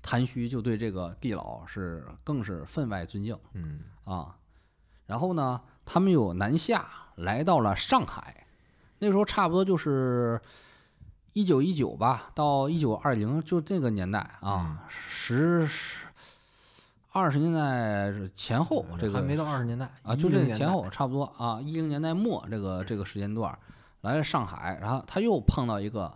谭虚就对这个地老是更是分外尊敬嗯啊。然后呢，他们又南下来到了上海，那时候差不多就是一九一九吧，到一九二零，就这个年代啊，十十二十年代前后，这个还没到二十年代啊，就10年代这前后差不多啊，一零年代末这个这个时间段来了上海，然后他又碰到一个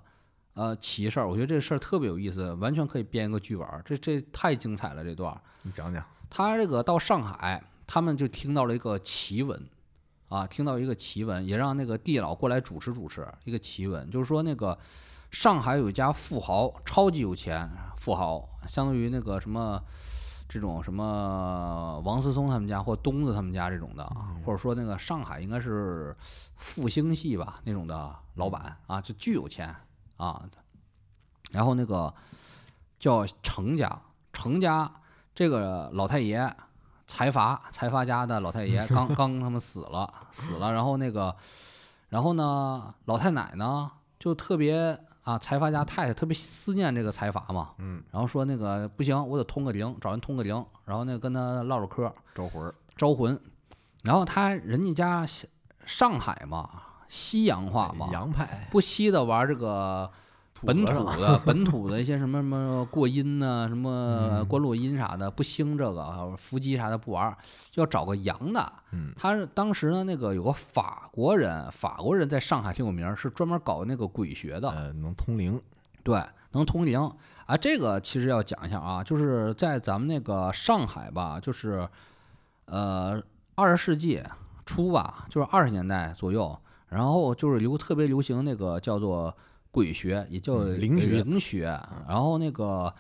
呃奇事儿，我觉得这事儿特别有意思，完全可以编一个剧本儿，这这太精彩了这段儿。你讲讲。他这个到上海，他们就听到了一个奇闻，啊，听到一个奇闻，也让那个地老过来主持主持一个奇闻，就是说那个上海有一家富豪，超级有钱富豪，相当于那个什么这种什么王思聪他们家或东子他们家这种的，或者说那个上海应该是复兴系吧那种的老板啊，就巨有钱啊，然后那个叫程家，程家这个老太爷财阀财阀家的老太爷 刚刚他们死了死了，然后那个，然后呢老太奶呢就特别啊财阀家太太特别思念这个财阀嘛，嗯，然后说那个不行，我得通个灵，找人通个灵，然后那个跟他唠唠嗑，招魂。招魂，然后他人家家西上海嘛，西洋化嘛，洋派不惜的玩这个本土的 本土的一些什么什么过音呐、什么嗯关落音啥的，不兴这个伏击啥的不玩要找个洋的。嗯他是当时呢，那个有个法国人，法国人在上海挺有名儿，是专门搞那个鬼学的，呃，能通灵。对，能通灵啊。这个其实要讲一下啊，就是在咱们那个上海吧，就是呃二十世纪初吧，就是二十年代左右，然后就是流特别流行那个叫做鬼学，也叫嗯灵学灵学，然后那个。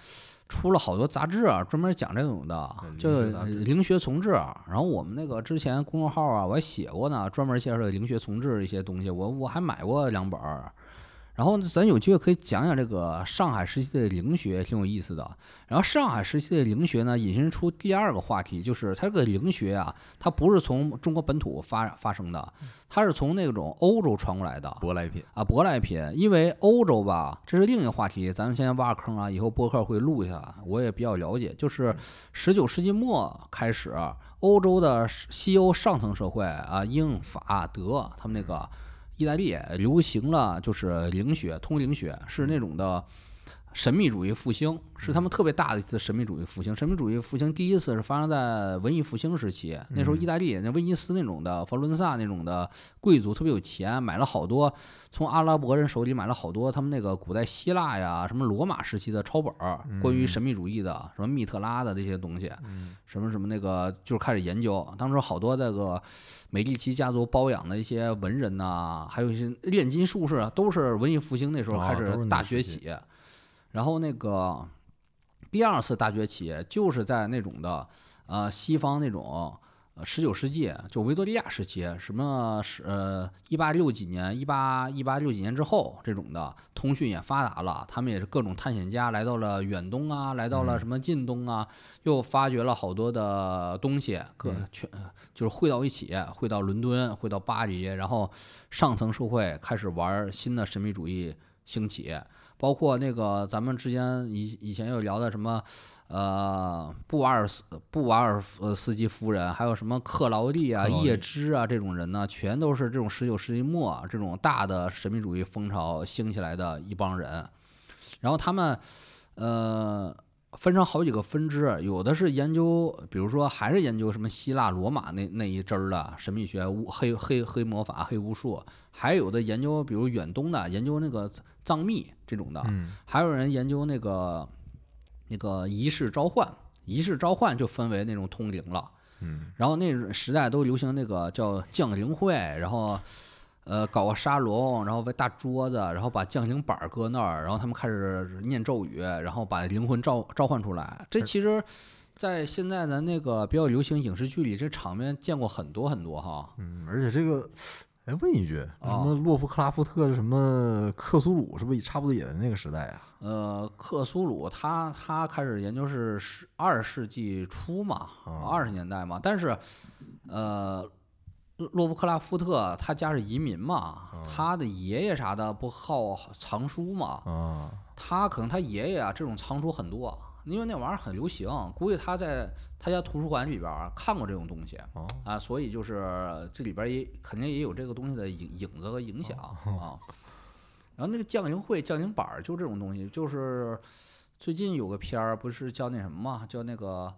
出了好多杂志啊，专门讲这种的，嗯叫灵学杂志灵学从志。然后我们那个之前公众号啊，我还写过呢，专门介绍这灵学从志一些东西，我我还买过两本儿。然后咱有机会可以讲讲这个上海时期的灵学，挺有意思的。然后上海时期的灵学呢，引申出第二个话题，就是它这个灵学啊，它不是从中国本土发发生的，它是从那种欧洲传过来的。舶来品。啊，舶来品，因为欧洲吧，这是另一个话题，咱们先挖坑啊，以后播客会录一下，我也比较了解。就是十九世纪末开始，欧洲的西欧上层社会啊，英法德他们那个意大利流行了，就是灵血，通灵血是那种的。神秘主义复兴，是他们特别大的一次神秘主义复兴。神秘主义复兴第一次是发生在文艺复兴时期，那时候意大利那威尼斯那种的佛罗伦萨那种的贵族特别有钱，买了好多从阿拉伯人手里买了好多他们那个古代希腊呀、什么罗马时期的抄本儿，关于神秘主义的，什么密特拉的这些东西，什么什么那个就是开始研究。当时好多那个美第奇家族包养的一些文人呐、还有一些炼金术士啊，都是文艺复兴那时候开始大那时期崛起。然后那个第二次大崛起就是在那种的呃西方那种呃十九世纪，就维多利亚时期，什么是呃一八六几年、一八一八六几年之后这种的通讯也发达了，他们也是各种探险家来到了远东啊，来到了什么近东啊，又发掘了好多的东西，各全就是汇到一起，汇到伦敦，汇到巴黎，然后上层社会开始玩新的神秘主义兴起。包括那个咱们之前以以前有聊的什么，呃，布瓦尔斯布瓦尔斯斯基夫人，还有什么克劳利啊、叶芝啊这种人呢，全都是这种十九世纪末这种大的神秘主义风潮兴起来的一帮人。然后他们，呃，分成好几个分支，有的是研究，比如说还是研究什么希腊罗马那那一支儿的神秘学、巫黑黑黑魔法、黑巫术，还有的研究，比如远东的研究那个藏秘这种的，嗯还有人研究那个那个仪式召唤，仪式召唤就分为那种通灵了。嗯然后那时代都流行那个叫降灵会，然后呃搞个沙龙，然后为大桌子，然后把降灵板儿搁那儿，然后他们开始念咒语，然后把灵魂召召唤出来。这其实，在现在的那个比较流行影视剧里，这场面见过很多很多哈。嗯，而且这个，哎，问一句，什啊么洛夫克拉夫特的什么克苏鲁，是不是差不多也在那个时代啊？呃，克苏鲁他他开始研究是十二世纪初嘛，啊二十年代嘛，但是呃，洛夫克拉夫特他家是移民嘛，他的爷爷啥的不好藏书嘛，啊，他可能他爷爷啊这种藏书很多，因为那玩意儿很流行，估计他在他家图书馆里边儿看过这种东西哦，啊，所以就是这里边儿也肯定也有这个东西的影影子和影响啊。然后那个降灵会、降灵板儿就这种东西，就是最近有个片儿不是叫那什么嘛，叫那个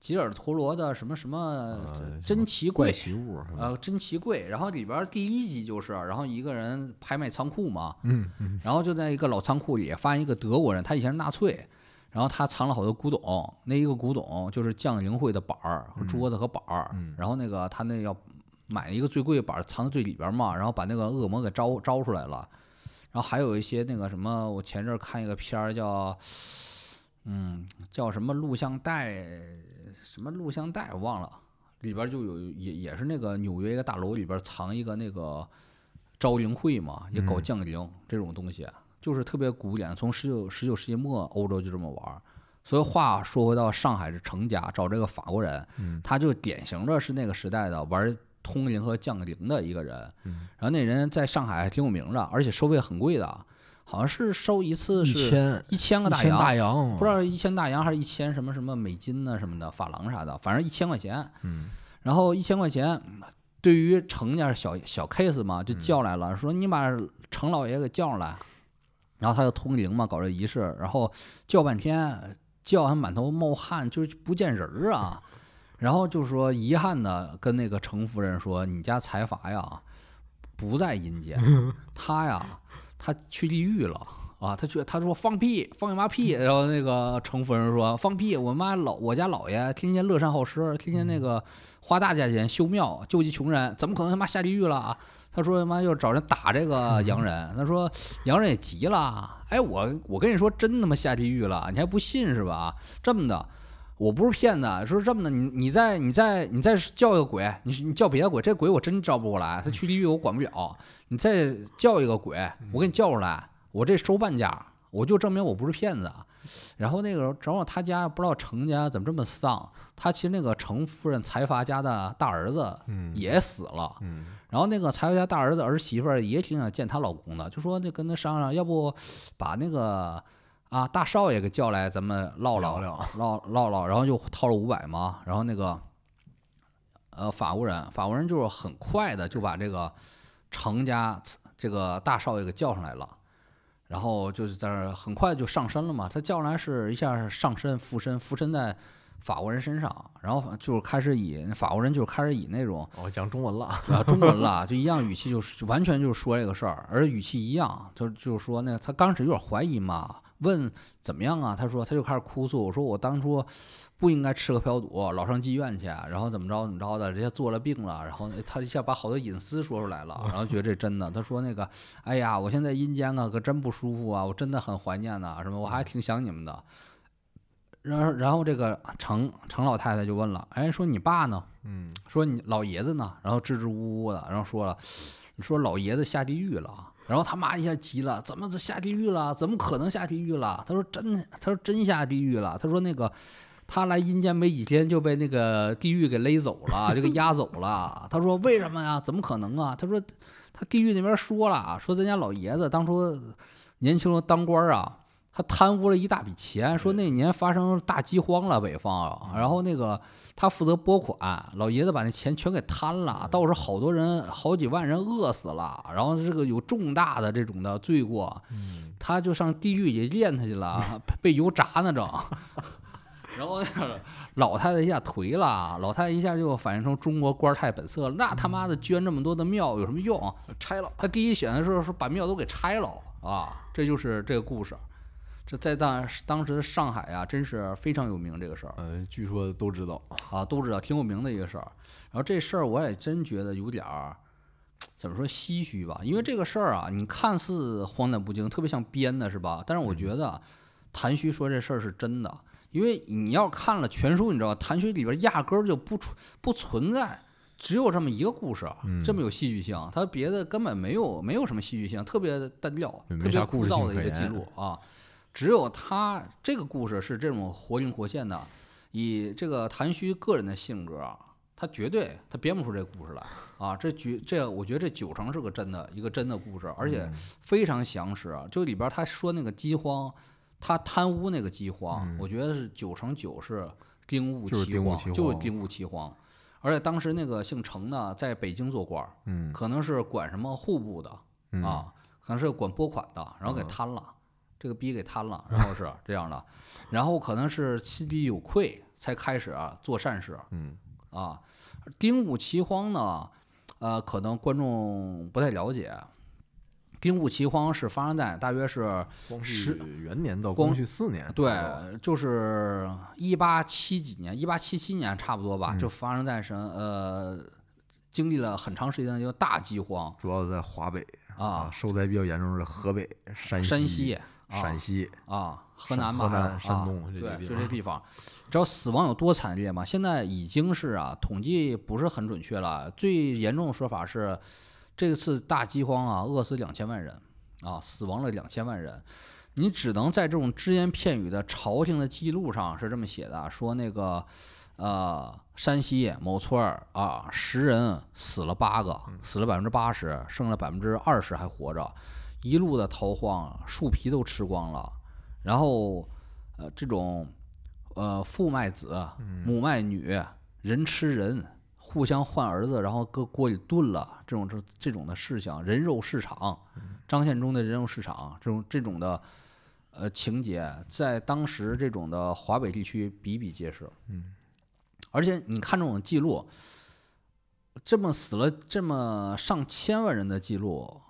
吉尔陀罗的什么什么呃珍奇怪柜。奇物？呃，珍奇柜，然后里边儿第一集就是，然后一个人拍卖仓库嘛，嗯嗯然后就在一个老仓库里发现一个德国人，他以前是纳粹，然后他藏了好多古董，那一个古董就是降灵会的板儿和桌子和板儿，嗯然后那个他那要买一个最贵的板儿藏在最里边儿嘛，然后把那个恶魔给招招出来了，然后还有一些那个什么，我前阵儿看一个片儿叫，嗯，叫什么录像带，什么录像带我忘了，里边儿就有也也是那个纽约一个大楼里边儿藏一个那个招灵会嘛，也搞嗯降灵这种东西，就是特别古典，从十九十九世纪末欧洲就这么玩儿。所以话说回到上海是程家找这个法国人，嗯他就典型的是那个时代的玩通灵和降灵的一个人。嗯然后那人在上海还挺有名的，而且收费很贵的，好像是收一次一是千一千个大洋，大洋，不知道是一千大洋还是一千什么什么美金呢什么的，法郎啥的，反正一千块钱。嗯然后一千块钱，对于程家小小 case 嘛，就叫来了，说你把程老爷给叫上来，然后他就通灵嘛，搞这仪式，然后叫半天，叫他满头冒汗，就是不见人儿啊。然后就说遗憾的跟那个程夫人说，你家财阀呀不在阴间，他呀他去地狱了。啊，他去，他说放屁，放你妈屁！然后那个程夫人说放屁，我妈老我家老爷天天乐善好施，天天那个花大价钱修庙救济穷人，怎么可能他妈下地狱了啊？他说他妈又找人打这个洋人，他说洋人也急了，哎，我我跟你说真他妈下地狱了，你还不信是吧？这么的。我不是骗子，说这么的，你你再你再你再叫一个鬼，你你叫别的鬼，这鬼我真招不过来，他去地狱我管不了。你再叫一个鬼，我给你叫出来，我这收半价，我就证明我不是骗子啊。然后那个正好他家不知道程家怎么这么丧，他其实那个程夫人财阀家的大儿子嗯也死了，嗯然后那个财阀家大儿子儿媳妇儿也挺想见她老公的，就说那跟他商量，要不把那个啊大少爷给叫来，咱们唠唠唠唠唠，然后就掏了五百嘛，然后那个呃法国人，法国人就是很快的就把这个程家这个大少爷给叫上来了。然后就是在那儿很快就上身了嘛。他叫来是一下上身附身，附身在法国人身上，然后就是开始以法国人就是开始以那种哦，讲中文了，啊中文了，就一样语气就是完全就是说这个事儿，而且语气一样，就就是说那个他刚开始有点怀疑嘛，问怎么样啊？他说他就开始哭诉，我说我当初不应该吃喝嫖赌，老上妓院去，然后怎么着怎么着的，人家做了病了，然后他一下把好多隐私说出来了，然后觉得这真的，他说那个，哎呀，我现在阴间啊可真不舒服啊，我真的很怀念呐、什么我还挺想你们的。然后，然后这个程程老太太就问了，哎，说你爸呢？嗯，说你老爷子呢？然后支支吾吾的，然后说了，说老爷子下地狱了。然后他妈一下急了，怎么这下地狱了？怎么可能下地狱了？他说真，他说真下地狱了。他说那个他来阴间没几天就被那个地狱给勒走了，就给押走了。他说为什么呀？怎么可能啊？他说他地狱那边说了，说咱家老爷子当初年轻时候当官啊。他贪污了一大笔钱，说那年发生大饥荒了，北方啊，然后那个他负责拨款，老爷子把那钱全给贪了，到时候好多人好几万人饿死了，然后这个有重大的这种的罪过，他就上地狱里练他去了，被油炸那种。然后那 个老太太一下颓了，老太太一下就反映成中国官太本色了。那他妈的捐这么多的庙有什么用？拆了，他第一选的时候是把庙都给拆了啊，这就是这个故事。这在当当时的上海啊，真是非常有名这个事儿呃，据说都知道，啊，都知道挺有名的一个事儿。然后这事儿我也真觉得有点儿怎么说唏嘘吧，因为这个事儿啊，你看似荒诞不经，特别像编的是吧？但是我觉得谭旭说这事儿是真的，因为你要看了全书，你知道谭旭里边压根儿就不存不存在。只有这么一个故事，这么有戏剧性，他别的根本没有没有什么戏剧性，特别单调，特别枯燥的一个记录啊。只有他这个故事是这种活灵活现的，以这个谭旭个人的性格啊，他绝对他编不出这故事来啊。这绝这我觉得这九成是个真的一个真的故事，而且非常详实啊。就里边他说那个饥荒，他贪污那个饥荒，我觉得是九成九是丁戊就是饥荒，就是丁戊饥荒。而且当时那个姓程的在北京做官可能是管什么户部的嗯啊，可能是管拨款的，然后给贪了，这个逼给贪了，然后是 这样的，然后可能是心里有愧，才开始啊做善事嗯啊。丁戊奇荒呢，呃，可能观众不太了解。丁戊奇荒是发生在大约是光绪十元年到光光绪四年，对，就是一八七几年，一八七七年差不多吧，嗯就发生在什呃，经历了很长时间的一个大饥荒主要在华北啊，受灾比较严重的是河北、山山西、陕西，啊，河南嘛，河南啊山东这几对个，地就这地方。知道死亡有多惨烈吗？现在已经是啊，统计不是很准确了。最严重的说法是，这次大饥荒啊，饿死两千万人啊，死亡了两千万人。你只能在这种只言片语的朝廷的记录上是这么写的，说那个呃，山西某村儿啊，十人死了八个，死了百分之八十，剩了百分之二十还活着，一路的逃荒，树皮都吃光了，然后呃，这种呃父卖子，母卖女，人吃人。互相换儿子，然后搁锅里炖了，这种这这种的事情，人肉市场，张献忠的人肉市场，这种这种的呃情节，在当时这种的华北地区比比皆是。嗯，而且你看这种记录，这么死了这么上千万人的记录，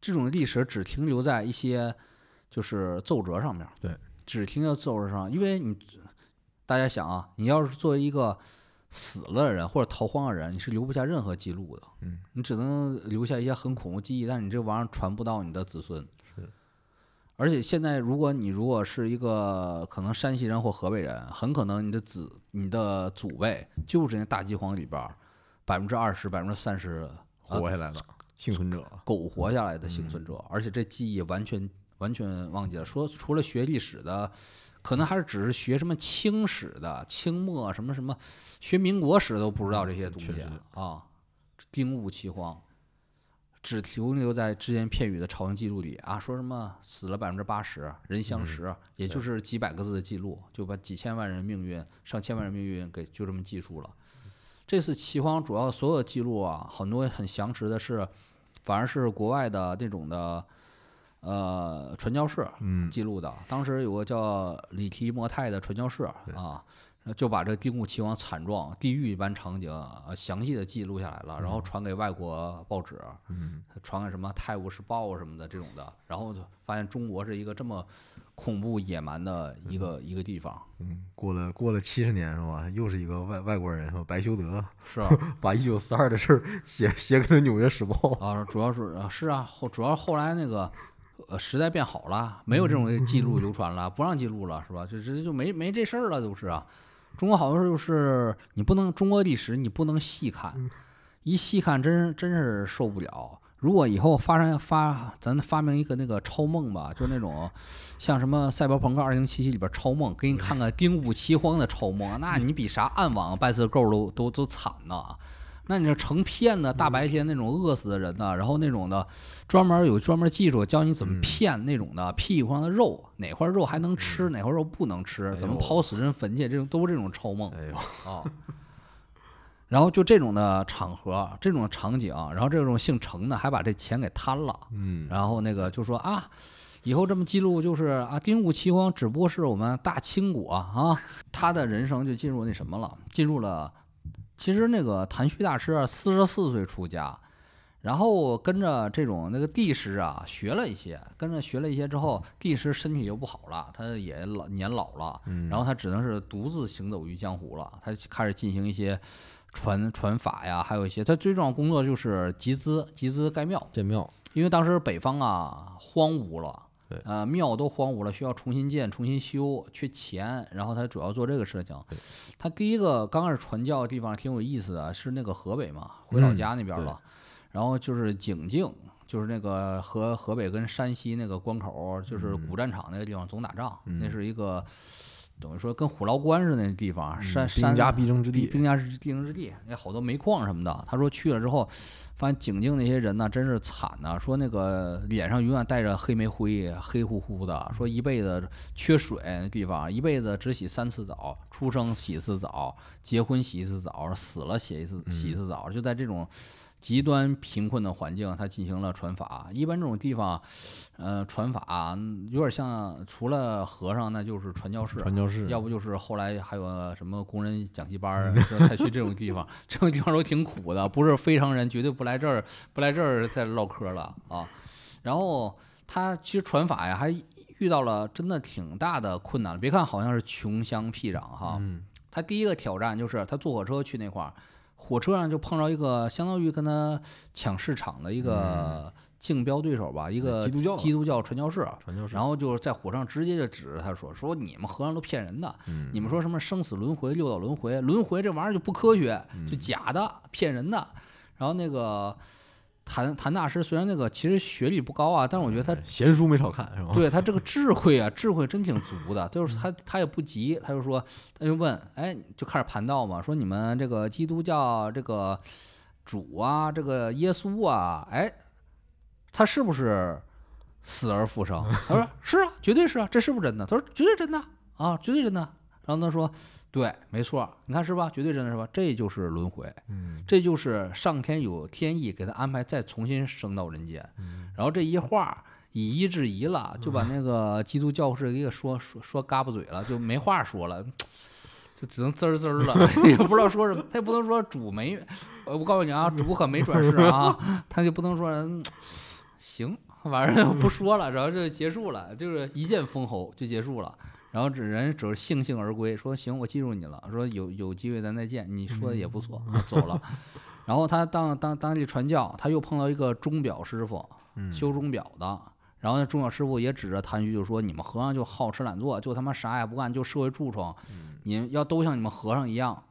这种历史只停留在一些就是奏折上面。对，只停留在奏折上，因为你大家想啊，你要是作为一个死了的人或者逃荒的人，你是留不下任何记录的。嗯，你只能留下一些很恐怖记忆，但是你这玩意儿传不到你的子孙。是。而且现在，如果你如果是一个可能山西人或河北人，很可能你的子、你的祖辈就是那大饥荒里边百分之二十、百分之三十活下来的幸存者，苟活下来的幸存者，而且这记忆完全完全忘记了。说除了学历史的，可能还是只是学什么清史的、清末什么什么，学民国史都不知道这些东西啊。丁戊奇荒，只停留在只言片语的朝廷记录里啊，说什么死了百分之八十，人相识，也就是几百个字的记录，就把几千万人命运、上千万人命运给就这么记述了。这次奇荒主要所有的记录啊，很多很详实的是，反而是国外的那种的，呃传教士嗯记录的。当时有个叫里提摩泰的传教士啊，就把这丁戊齐王惨状、地狱一般场景呃详细的记录下来了，然后传给外国报纸，嗯传给什么《泰晤士报》什么的这种的，然后就发现中国是一个这么恐怖野蛮的一个一个地方，嗯，过了过了七十年是吧？又是一个外外国人是吧？白修德是啊。把一九四二的事儿写写给了《纽约时报》。啊，主要是啊是啊，后主要后来那个呃时代变好了，没有这种记录流传了，不让记录了，是吧？就直接就没没这事儿了，都是啊。中国好多时候就是你不能中国历史你不能细看，一细看真真是受不了。如果以后发生发咱发明一个那个超梦吧，就是那种像什么《赛博朋克二零七七》里边超梦，给你看看丁武七荒的超梦，那你比啥暗网拜色购都都都惨呐！那你这成骗的，大白天那种饿死的人呢，然后那种的专门有专门技术教你怎么嗯。骗那种的屁股上的肉，哪块肉还能吃，哪块肉不能吃，怎么哎呦刨死人坟去，这种都是这种臭梦哎呦，啊。然后就这种的场合，这种场景，然后这种姓程的还把这钱给贪了，嗯，然后那个就说啊，以后这么记录就是啊，丁武齐荒只不过是我们大清国啊，他的人生就进入那什么了，进入了，其实那个谭旭大师啊，四十四岁出家，然后跟着这种那个帝师啊学了一些，跟着学了一些之后，帝师身体又不好了，他也老年老了，嗯然后他只能是独自行走于江湖了，他开始进行一些。传传法呀，还有一些他最重要的工作就是集资，集资盖庙。建庙，因为当时北方啊荒芜了，对呃庙都荒芜了，需要重新建、重新修，缺钱，然后他主要做这个事情。他第一个刚开始传教的地方挺有意思的，是那个河北嘛，回老家那边了。然后就是景靖，就是那个河河北跟山西那个关口，就是嗯古战场那个地方总打仗，那嗯是一个等于说跟虎牢关似的那地方，山山兵家必争之地，兵兵家之必争之地，那好多煤矿什么的。他说去了之后，发现景静那些人呢，真是惨呐、说那个脸上永远带着黑煤灰，黑乎乎的。说一辈子缺水，那地方一辈子只洗三次澡，出生洗一次澡，结婚洗一次澡，死了洗一次洗一次澡，就在这种。极端贫困的环境，他进行了传法。一般这种地方，呃，传法有点像，除了和尚，那就是传教士。传教士，要不就是后来还有什么工人讲习班儿，才去这种地方，这种地方都挺苦的，不是非常人绝对不来这儿，不来这儿再唠嗑了啊。然后他其实传法呀，还遇到了真的挺大的困难。别看好像是穷乡僻壤哈，嗯他第一个挑战就是他坐火车去那块儿，火车上就碰着一个相当于跟他抢市场的一个竞标对手吧，一个嗯基督教基督教传教士。传教士，然后就是在火车上直接就指着他说：“说你们和尚都骗人的，嗯你们说什么生死轮回、六道轮回，轮回这玩意儿就不科学，嗯就假的，骗人的。”然后那个谭谭大师虽然那个其实学历不高啊，但是我觉得他哎闲书没少看是吧？对他这个智慧啊，智慧真挺足的。就是他他也不急，他就说，他就问，哎，就开始盘道嘛，说你们这个基督教这个主啊，这个耶稣啊，哎，他是不是死而复生？他说 是啊，绝对是啊，这是不是真的？他说绝对真的啊，绝对真的。然后他说，对，没错，你看是吧？绝对真的是吧？这就是轮回。嗯这就是上天有天意，给他安排再重新升到人间。然后这一话以一制一了，就把那个基督教士给说说说嘎巴嘴了，就没话说了。就只能滋儿滋儿了，也不知道说什么，他也不能说主没，呃我告诉你啊，主可没转世啊，他就不能说，人行，反正不说了，然后就结束了，就是一剑封喉就结束了。然后这人只是悻悻而归，说行，我记住你了，说有有机会咱再见，你说的也不错，走了。然后他当当当地传教，他又碰到一个钟表师傅，嗯修钟表的。然后那钟表师傅也指着谭旭就说：“你们和尚就好吃懒做，就他妈啥也不干，就社会蛀虫。你们要都像你们和尚一样，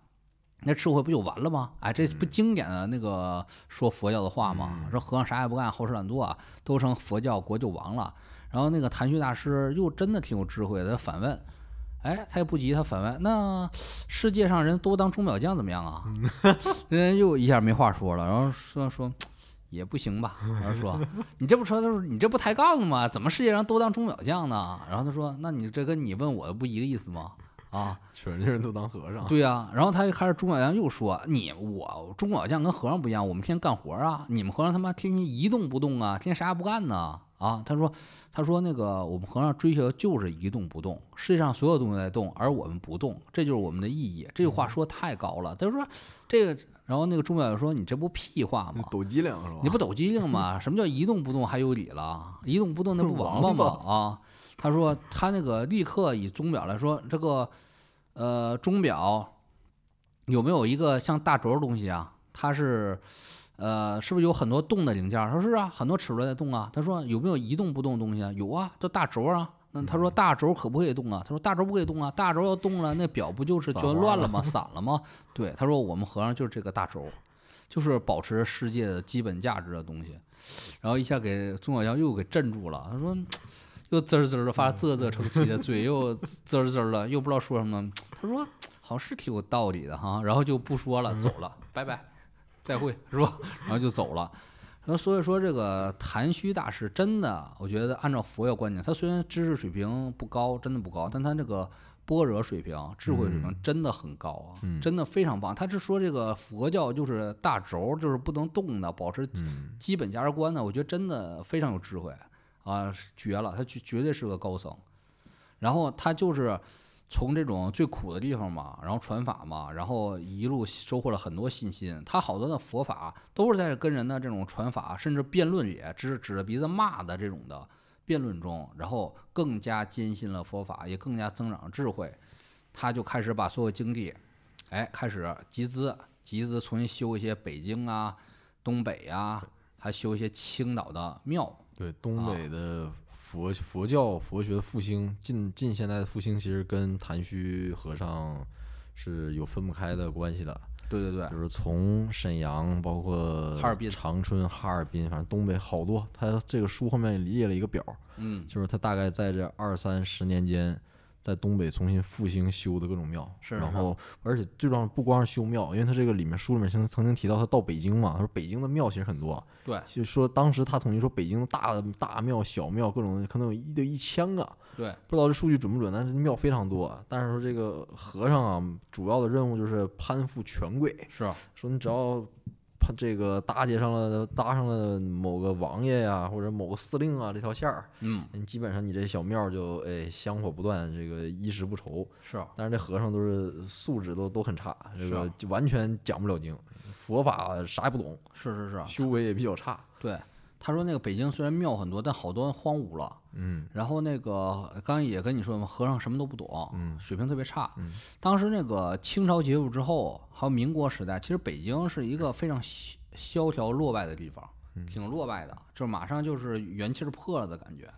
那社会不就完了吗？哎，这不经典的那个说佛教的话吗？说和尚啥也不干，好吃懒做啊，都成佛教国就亡了。然后那个谭旭大师又真的挺有智慧的，他反问。哎，他也不急，他反问：“那世界上人都当钟表匠怎么样啊？” 人又一下没话说了，然后说说也不行吧。然后说你这不说，他说你这不抬杠吗？怎么世界上都当钟表匠呢？然后他说，那你这跟你问我的不一个意思吗？啊，全是人都当和尚，对呀、然后他一开始钟表匠又说：“你我钟表匠跟和尚不一样，我们天天干活啊，你们和尚他妈天天一动不动啊，天天啥也不干呢啊。他说，他说那个我们和尚追求的就是一动不动，世界上所有东西在动，而我们不动，这就是我们的意义。这句话说太高了。他说这个，然后那个钟表就说你这不屁话吗？抖机灵是吧？你不抖机灵吗？什么叫一动不动还有理了？一动不动那不王八吗？啊，他说他那个立刻以钟表来说，这个呃钟表有没有一个像大轴的东西啊？它是呃是不是有很多动的零件儿？他说是啊，很多齿轮在动啊。他说有没有一动不动的东西啊？有啊，这大轴啊。那他说大轴可不可以动啊？他说大轴不可以动啊，大轴要动了，那表不就是全散花了乱了吗？散了吗？对，他说我们和尚就是这个大轴，就是保持世界的基本价值的东西。然后一下给钟小阳又给镇住了，他说又滋儿滋儿的发啧啧称奇的，嘴又滋儿滋儿的，又不知道说什么。他说好像是挺有道理的哈，然后就不说了，走了，拜拜，再会，是吧？然后就走了。然后所以说这个谭虚大师真的，我觉得按照佛教观念，他虽然知识水平不高，真的不高，但他这个般若水平、智慧水平真的很高啊，嗯真的非常棒。他是说这个佛教就是大轴，就是不能动的，保持嗯基本价值观的，我觉得真的非常有智慧啊，绝了，他绝绝对是个高僧。然后他就是从这种最苦的地方嘛，然后传法嘛，然后一路收获了很多信心。他好多的佛法都是在跟人的这种传法，甚至辩论里指指着鼻子骂的这种的辩论中，然后更加坚信了佛法，也更加增长了智慧。他就开始把所有经济，哎，开始集资，集资重新修一些北京啊、东北啊，还修一些青岛的庙。对，东啊北的佛佛教佛学的复兴，近近现代的复兴，其实跟谭虚和尚是有分不开的关系的。对对对，就是从沈阳，包括哈尔滨长春、哈尔滨，反正东北好多。他这个书后面列了一个表，嗯，就是他大概在这二三十年间，在东北重新复兴修的各种庙。然后而且最重要不光是修庙，因为他这个里面书里面曾曾经提到他到北京嘛，他说北京的庙其实很多，对。就说当时他统计说北京的大大庙、小庙各种可能有一对一千个，对，不知道这数据准不准，但是庙非常多。但是说这个和尚啊，主要的任务就是攀附权贵，是，说你只要攀这个搭接上了搭上了某个王爷呀、或者某个司令啊这条线儿，嗯，你基本上你这小庙就哎香火不断，这个衣食不愁。是，但是这和尚都是素质都都很差，这个就完全讲不了经，佛法啥也不懂，是是是，修为也比较差。对。他说那个北京虽然庙很多，但好多荒芜了。嗯。然后那个刚刚也跟你说嘛，和尚什么都不懂，嗯。水平特别差。嗯。当时那个清朝结束之后，还有民国时代，其实北京是一个非常萧萧条落败的地方，嗯。挺落败的，就是马上就是元气儿破了的感觉。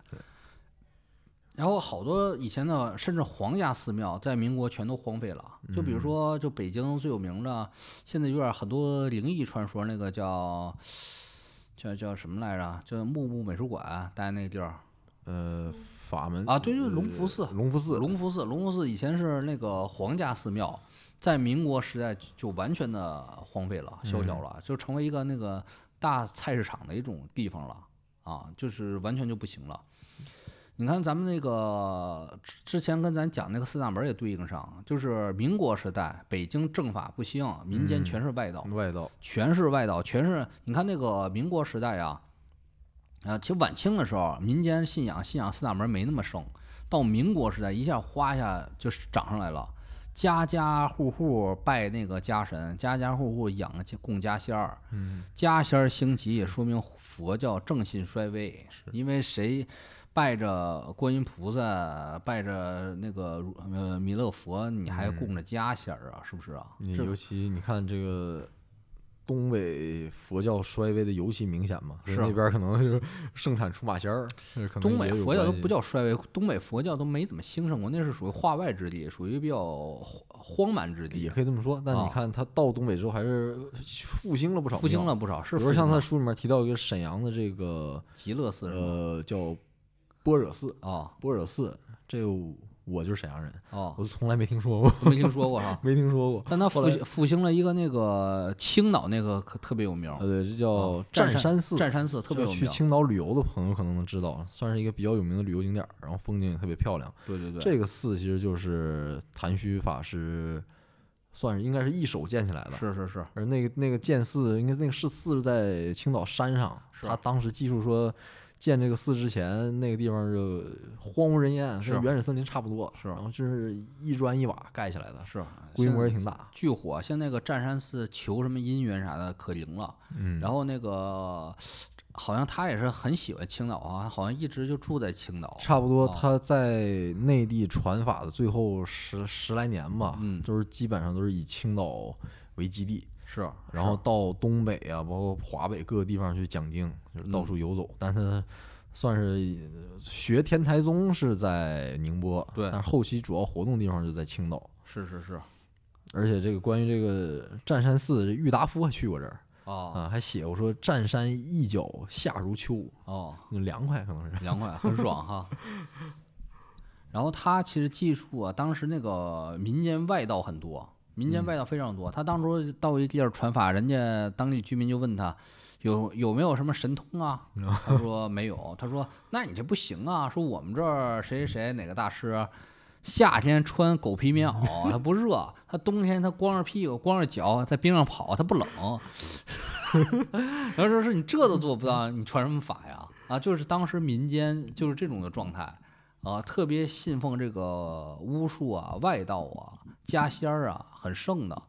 然后好多以前的甚至皇家寺庙在民国全都荒废了，就比如说就北京最有名的，现在有点很多灵异传说，那个叫叫叫什么来着？叫木木美术馆，待那个地儿。呃，法门啊对对龙福寺呃龙福寺，隆福寺，隆福寺以前是那个皇家寺庙，在民国时代就就完全的荒废了、萧条了，就成为一个那个大菜市场的一种地方了啊，就是完全就不行了。你看咱们那个之之前跟咱讲那个四大门也对应上，就是民国时代北京政法不兴，民间全是外道，外道，全是外道，全是你看那个民国时代啊，啊，其实晚清的时候，民间信仰信仰四大门没那么盛，到民国时代一下哗一下就是涨上来了，家家户户拜那个家神，家家户户养供家仙儿，嗯，家仙儿兴起也说明佛教正信衰微，因为谁拜着观音菩萨，拜着那个呃弥勒佛，你还供着家仙儿啊，是不是啊？你尤其你看这个东北佛教衰微的尤其明显嘛，是啊那边可能就是盛产出马仙儿，东北佛教都不叫衰微，东北佛教都没怎么兴盛过，那是属于化外之地，属于比较荒荒蛮之地也，可以这么说，但啊你看他到东北之后还是复兴了不少，复兴了。不少。是比如像他书里面提到一个沈阳的这个极乐寺？呃叫般若寺，啊般若寺，这个我就是沈阳人，哦，我从来没听说过，没听说过哈。没听说过。但他复兴复兴了一个那个青岛那个可特别有名，呃，对，这叫哦湛山寺，湛山寺特别有名。去青岛旅游的朋友可能能知道，算是一个比较有名的旅游景点儿，然后风景也特别漂亮。对对对，这个寺其实就是谭虚法师，算是应该是一手建起来的。是是是，而那个那个建寺，应该那个是寺是在青岛山上，是他当时记述说，建这个寺之前，那个地方就荒无人烟，是跟原始森林差不多。是然后就是一砖一瓦盖起来的，是规模也挺大。巨火，像那个占山寺求什么姻缘啥的可灵了。嗯，然后那个好像他也是很喜欢青岛啊，好像一直就住在青岛。差不多哦他在内地传法的最后十十来年吧，嗯就是基本上都是以青岛为基地，是，然后到东北啊，包括华北各个地方去讲经，就是到嗯处游走。但是算是呃学天台宗是在宁波，对但是后期主要活动地方就在青岛。是是是而且这个关于这个湛山寺，这郁达夫还去过这儿哦啊，还写过说占山一角夏如秋，哦，凉快可能是。凉快，很爽哈。然后他其实技术啊，当时那个民间外道很多，民间外道非常多。他当初到一地儿传法，人家当地居民就问他有有没有什么神通啊？他说没有。他说那你这不行啊，说我们这儿谁谁谁哪个大师。夏天穿狗皮棉袄，他不热；他冬天他光着屁股、光着脚在冰上跑，他不冷。然后说是你这都做不到，你传什么法呀？啊，就是当时民间就是这种的状态啊，特别信奉这个巫术啊、外道啊、家仙儿啊，很盛的。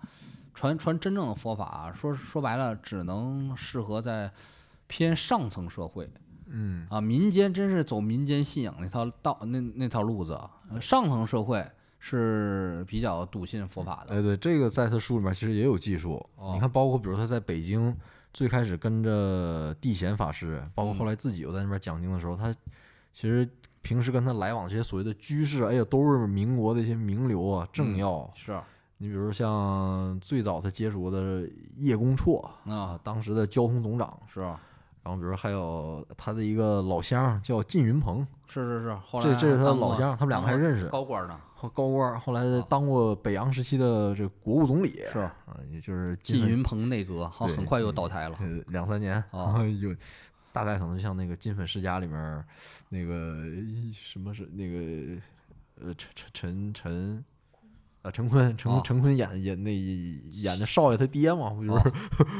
传传真正的佛法，说说白了，只能适合在偏上层社会嗯，啊，民间真是走民间信仰那套道那那套路子，呃上层社会是比较笃信佛法的。哎，对，这个在他书里面其实也有记述。哦你看，包括比如他在北京最开始跟着地贤法师，包括后嗯来自己又在那边讲经的时候，他其实平时跟他来往这些所谓的居士，哎呀，都是民国的一些名流啊、政嗯要。是你比如像最早他接触的叶公绰啊，当时的交通总长，是然后比如还有他的一个老乡叫靳云鹏，是是是，后来这这是他的老乡，他们两个还认识。高官呢，后高官，后来啊当过北洋时期的这国务总理，是啊，也就是靳云鹏内阁，好很快又倒台了。呃两三年，哦然后有大概可能像那个《金粉世家》里面那个什么是那个呃陈陈陈陈啊陈坤陈哦陈坤演演那演的少爷他爹嘛，不就是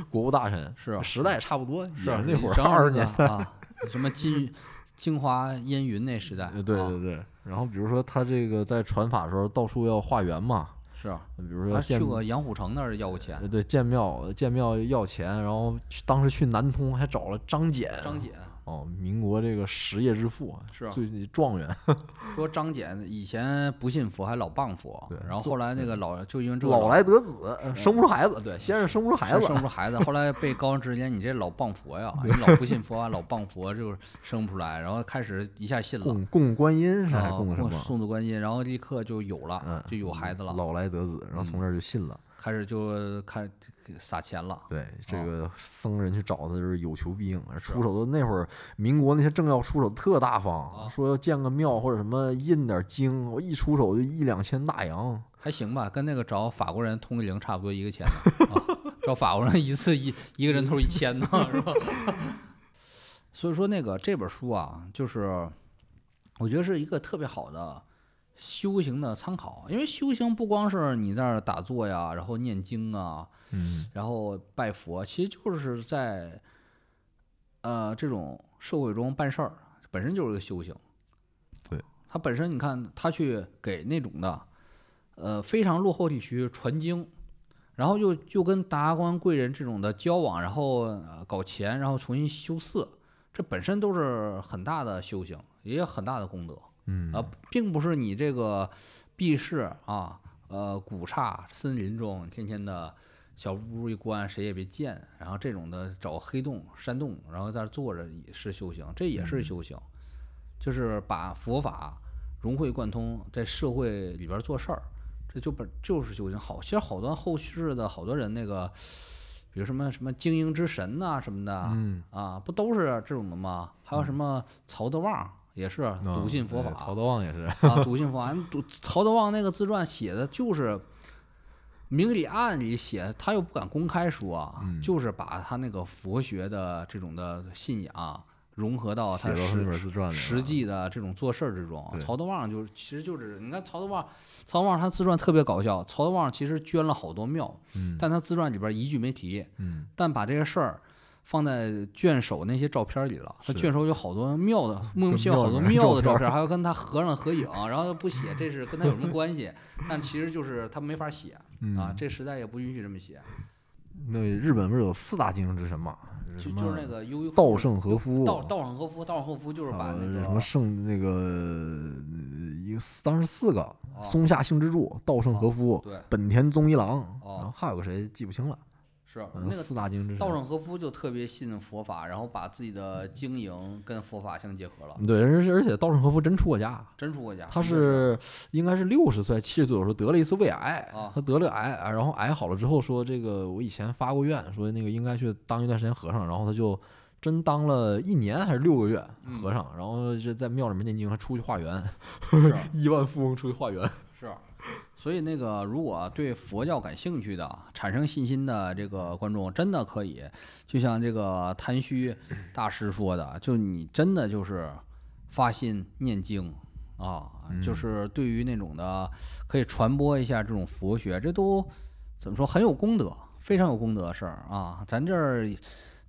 国务大臣？是啊时代差不多，是那会儿二十年。个 啊，什么金京华烟云那时代，呃对啊对对，然后比如说他这个在传法的时候到处要化缘嘛，是，比如说去过杨虎城那儿要过钱呃，对，建庙建庙要钱，然后去当时去南通还找了张姐，张謇哦，民国这个实业之父，是啊最状元，说张謇以前不信佛，还老谤佛对，然后后来那个老就因为这个老来得子，呃生不出孩子，对，先是生不出孩子，生不出孩子，后来被高人指点，你这老谤佛呀，你老不信佛啊，老谤佛，就是生不出来，然后开始一下信了，供供观音是还啊供？送子观音，然后立刻就有嗯了，，就有孩子了，老来得子，然后从这儿就信了。开始就开撒钱了，对，这哦个僧人去找他就是有求必应，出手的那会儿，民国那些政要出手特大方，啊说要建个庙或者什么印点经，我一出手就一两千大洋。还行吧，跟那个找法国人通个灵差不多一个钱找法国人一次一一个人头一千呢，是吧？所以说那个这本书啊，就是我觉得是一个特别好的修行的参考，因为修行不光是你在那儿打坐呀，然后念经啊，嗯，然后拜佛，其实就是在呃这种社会中办事儿，本身就是个修行。对，他本身你看他去给那种的呃非常落后地区传经，然后又又跟达官贵人这种的交往，然后、呃搞钱，然后重新修寺，这本身都是很大的修行，也有很大的功德。嗯。啊，并不是你这个避世啊，呃，古刹森林中天天的小屋一关，谁也别见，然后这种的找黑洞山洞，然后在那坐着也是修行，这也是修行，就是把佛法融会贯通，在社会里边做事儿，这就本就是修行。好，其实好多后世的好多人那个，比如什么什么精英之神呐、什么的，嗯，啊，不都是这种的吗？还有什么曹德旺也是笃信佛法，嗯曹德旺也是，啊，笃信佛法。笃曹德旺那个自传写的就是明里暗里写，他又不敢公开说就是把他那个佛学的这种的信仰融合到他实本自传里，实际的这种做事儿之中。曹德旺就是，其实就是你看曹德旺，曹德旺他自传特别搞笑。曹德旺其实捐了好多庙，嗯，但他自传里边一句没提，嗯。但把这些事儿放在卷首那些照片里了。他卷首有好多庙的，莫名其妙好多庙里面照片庙的照片，还要跟他和尚合影，然后又不写这是跟他有什么关系，但其实就是他没法写嗯啊，这时代也不允许这么写，那日本不是有四大经营之神嘛？就就是那个悠悠稻盛和夫，稻稻盛和夫，稻盛和夫就是把呃那个什么圣那个呃一个当时四个哦松下幸之助、稻盛和夫、对本田宗一郎，哦然后还有个谁记不清了。是嗯，那个四大精英之神。稻盛和夫就特别信佛法，然后把自己的经营跟佛法相结合了，对，而且而且稻盛和夫真出过家，真出过家。他是应该是六十岁、七十岁的时候得了一次胃癌啊，他得了癌，啊然后癌好了之后说这个我以前发过愿，说那个应该去当一段时间和尚，然后他就真当了一年还是六个月嗯和尚，然后就在庙里面念经，还出去化缘，亿万富翁出去化缘。是，所以那个如果对佛教感兴趣的、产生信心的这个观众，真的可以，就像这个谭虚大师说的，就你真的就是发心念经啊，就是对于那种的可以传播一下这种佛学，这都怎么说很有功德，非常有功德的事儿啊。咱这儿。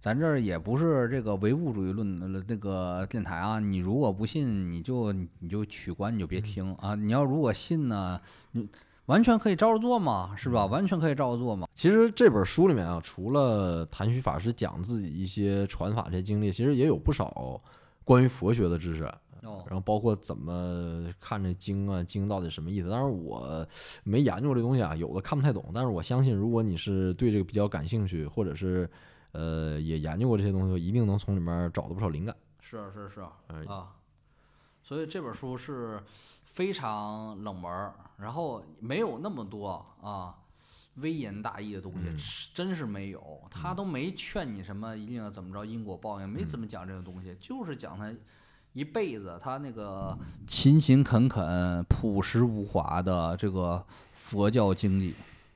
咱这儿也不是这个唯物主义论的那个电台啊，你如果不信，你就你就取关，你就别听啊。你要如果信呢，你完全可以照着做嘛，是吧？完全可以照着做嘛。其实这本书里面啊，除了谭虚法师讲自己一些传法这些经历，其实也有不少关于佛学的知识。哦然后包括怎么看这经啊，经到底什么意思？当然我没研究这东西啊，有的看不太懂。但是我相信，如果你是对这个比较感兴趣，或者是呃也研究过这些东西，一定能从里面找到不少灵感。是是是哎啊，所以这本书是非常冷门，然后没有那么多啊微言大义的东西，嗯真是没有。他都没劝你什么一定要怎么着因果报应，没怎么讲这个东西，就是讲他一辈子他那个勤勤恳恳、朴实无华的这个佛教经历，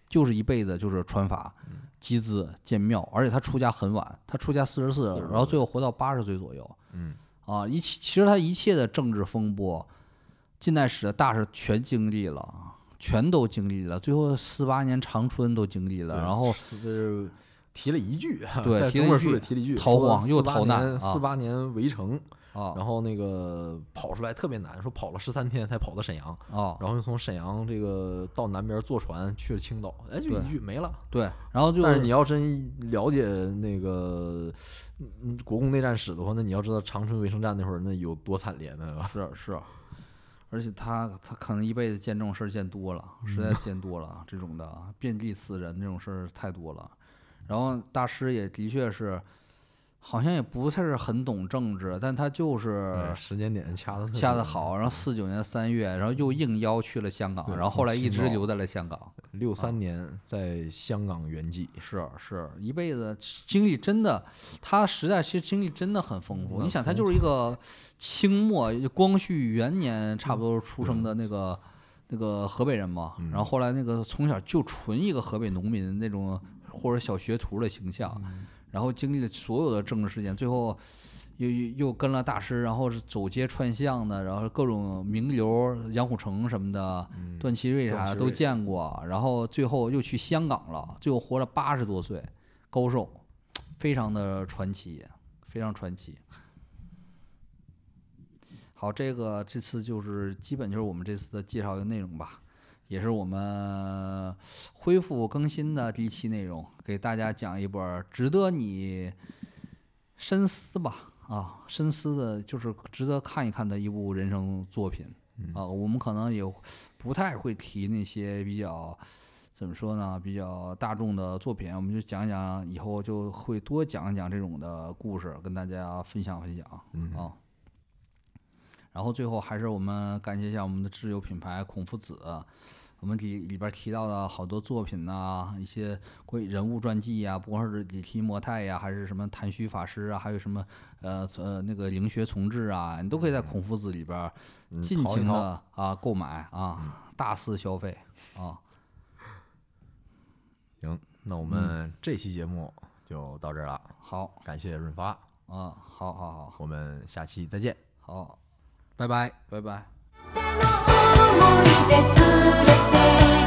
就是一辈子就是传法。集资建庙，而且他出家很晚，他出家四十四，40然后最后活到八十岁左右。嗯啊，一切其实他一切的政治风波，近代史的大事全经历了，全都经历了。最后四八年长春都经历了，然后是提了一句，对提了一句里提了一句，逃荒又逃难啊四八年围城，啊然后那个跑出来特别难，说跑了十三天才跑到沈阳，啊，然后又从沈阳这个到南边坐船去了青岛，哎，就一句没了。对，然后就但是你要真了解那个嗯国共内战史的话，那你要知道长春围城战那会儿那有多惨烈呢？是是，而且他他可能一辈子见这种事儿见多了，实在见多了，这种的遍地死人这种事儿太多了。然后大师也的确是，好像也不太是很懂政治，但他就是哎时间点掐的掐得，好，然后四九年三月，然后又应邀去了香港，然后后来一直留在了香港。六三年在香港圆寂，是是，一辈子经历真的，他时代其实经历真的很丰富。你想，他就是一个清末光绪元年差不多出生的那个那个河北人嘛，嗯然后后来那个从小就纯一个河北农民那种或者小学徒的形象，嗯然后经历了所有的政治事件，最后。又又又跟了大师，然后是走街串巷的，然后各种名流杨虎城什么的，嗯段祺瑞啥的都见过，然后最后又去香港了，最后活了八十多岁，高寿，非常的传奇，非常传奇。好，这个这次就是基本就是我们这次的介绍的内容吧，也是我们恢复更新的第一期内容，给大家讲一本值得你深思吧，啊，深思的，就是值得看一看的一部人生作品。啊，我们可能也不太会提那些比较怎么说呢，比较大众的作品，我们就讲讲，以后就会多讲讲这种的故事，跟大家分享分享嗯啊。然后最后还是我们感谢一下我们的挚友品牌孔夫子，我们里里边提到的好多作品呐、一些关于人物传记呀、不光是李提摩太呀，还是什么谭虚法师啊，还有什么呃呃那个灵学从志啊，你都可以在孔夫子里边尽情的啊购买啊，大肆消费啊。行，那我嗯们这期节目就到这儿了，好感谢润发，啊，好好好我们下期再见，好，拜拜。拜拜。思い出連れて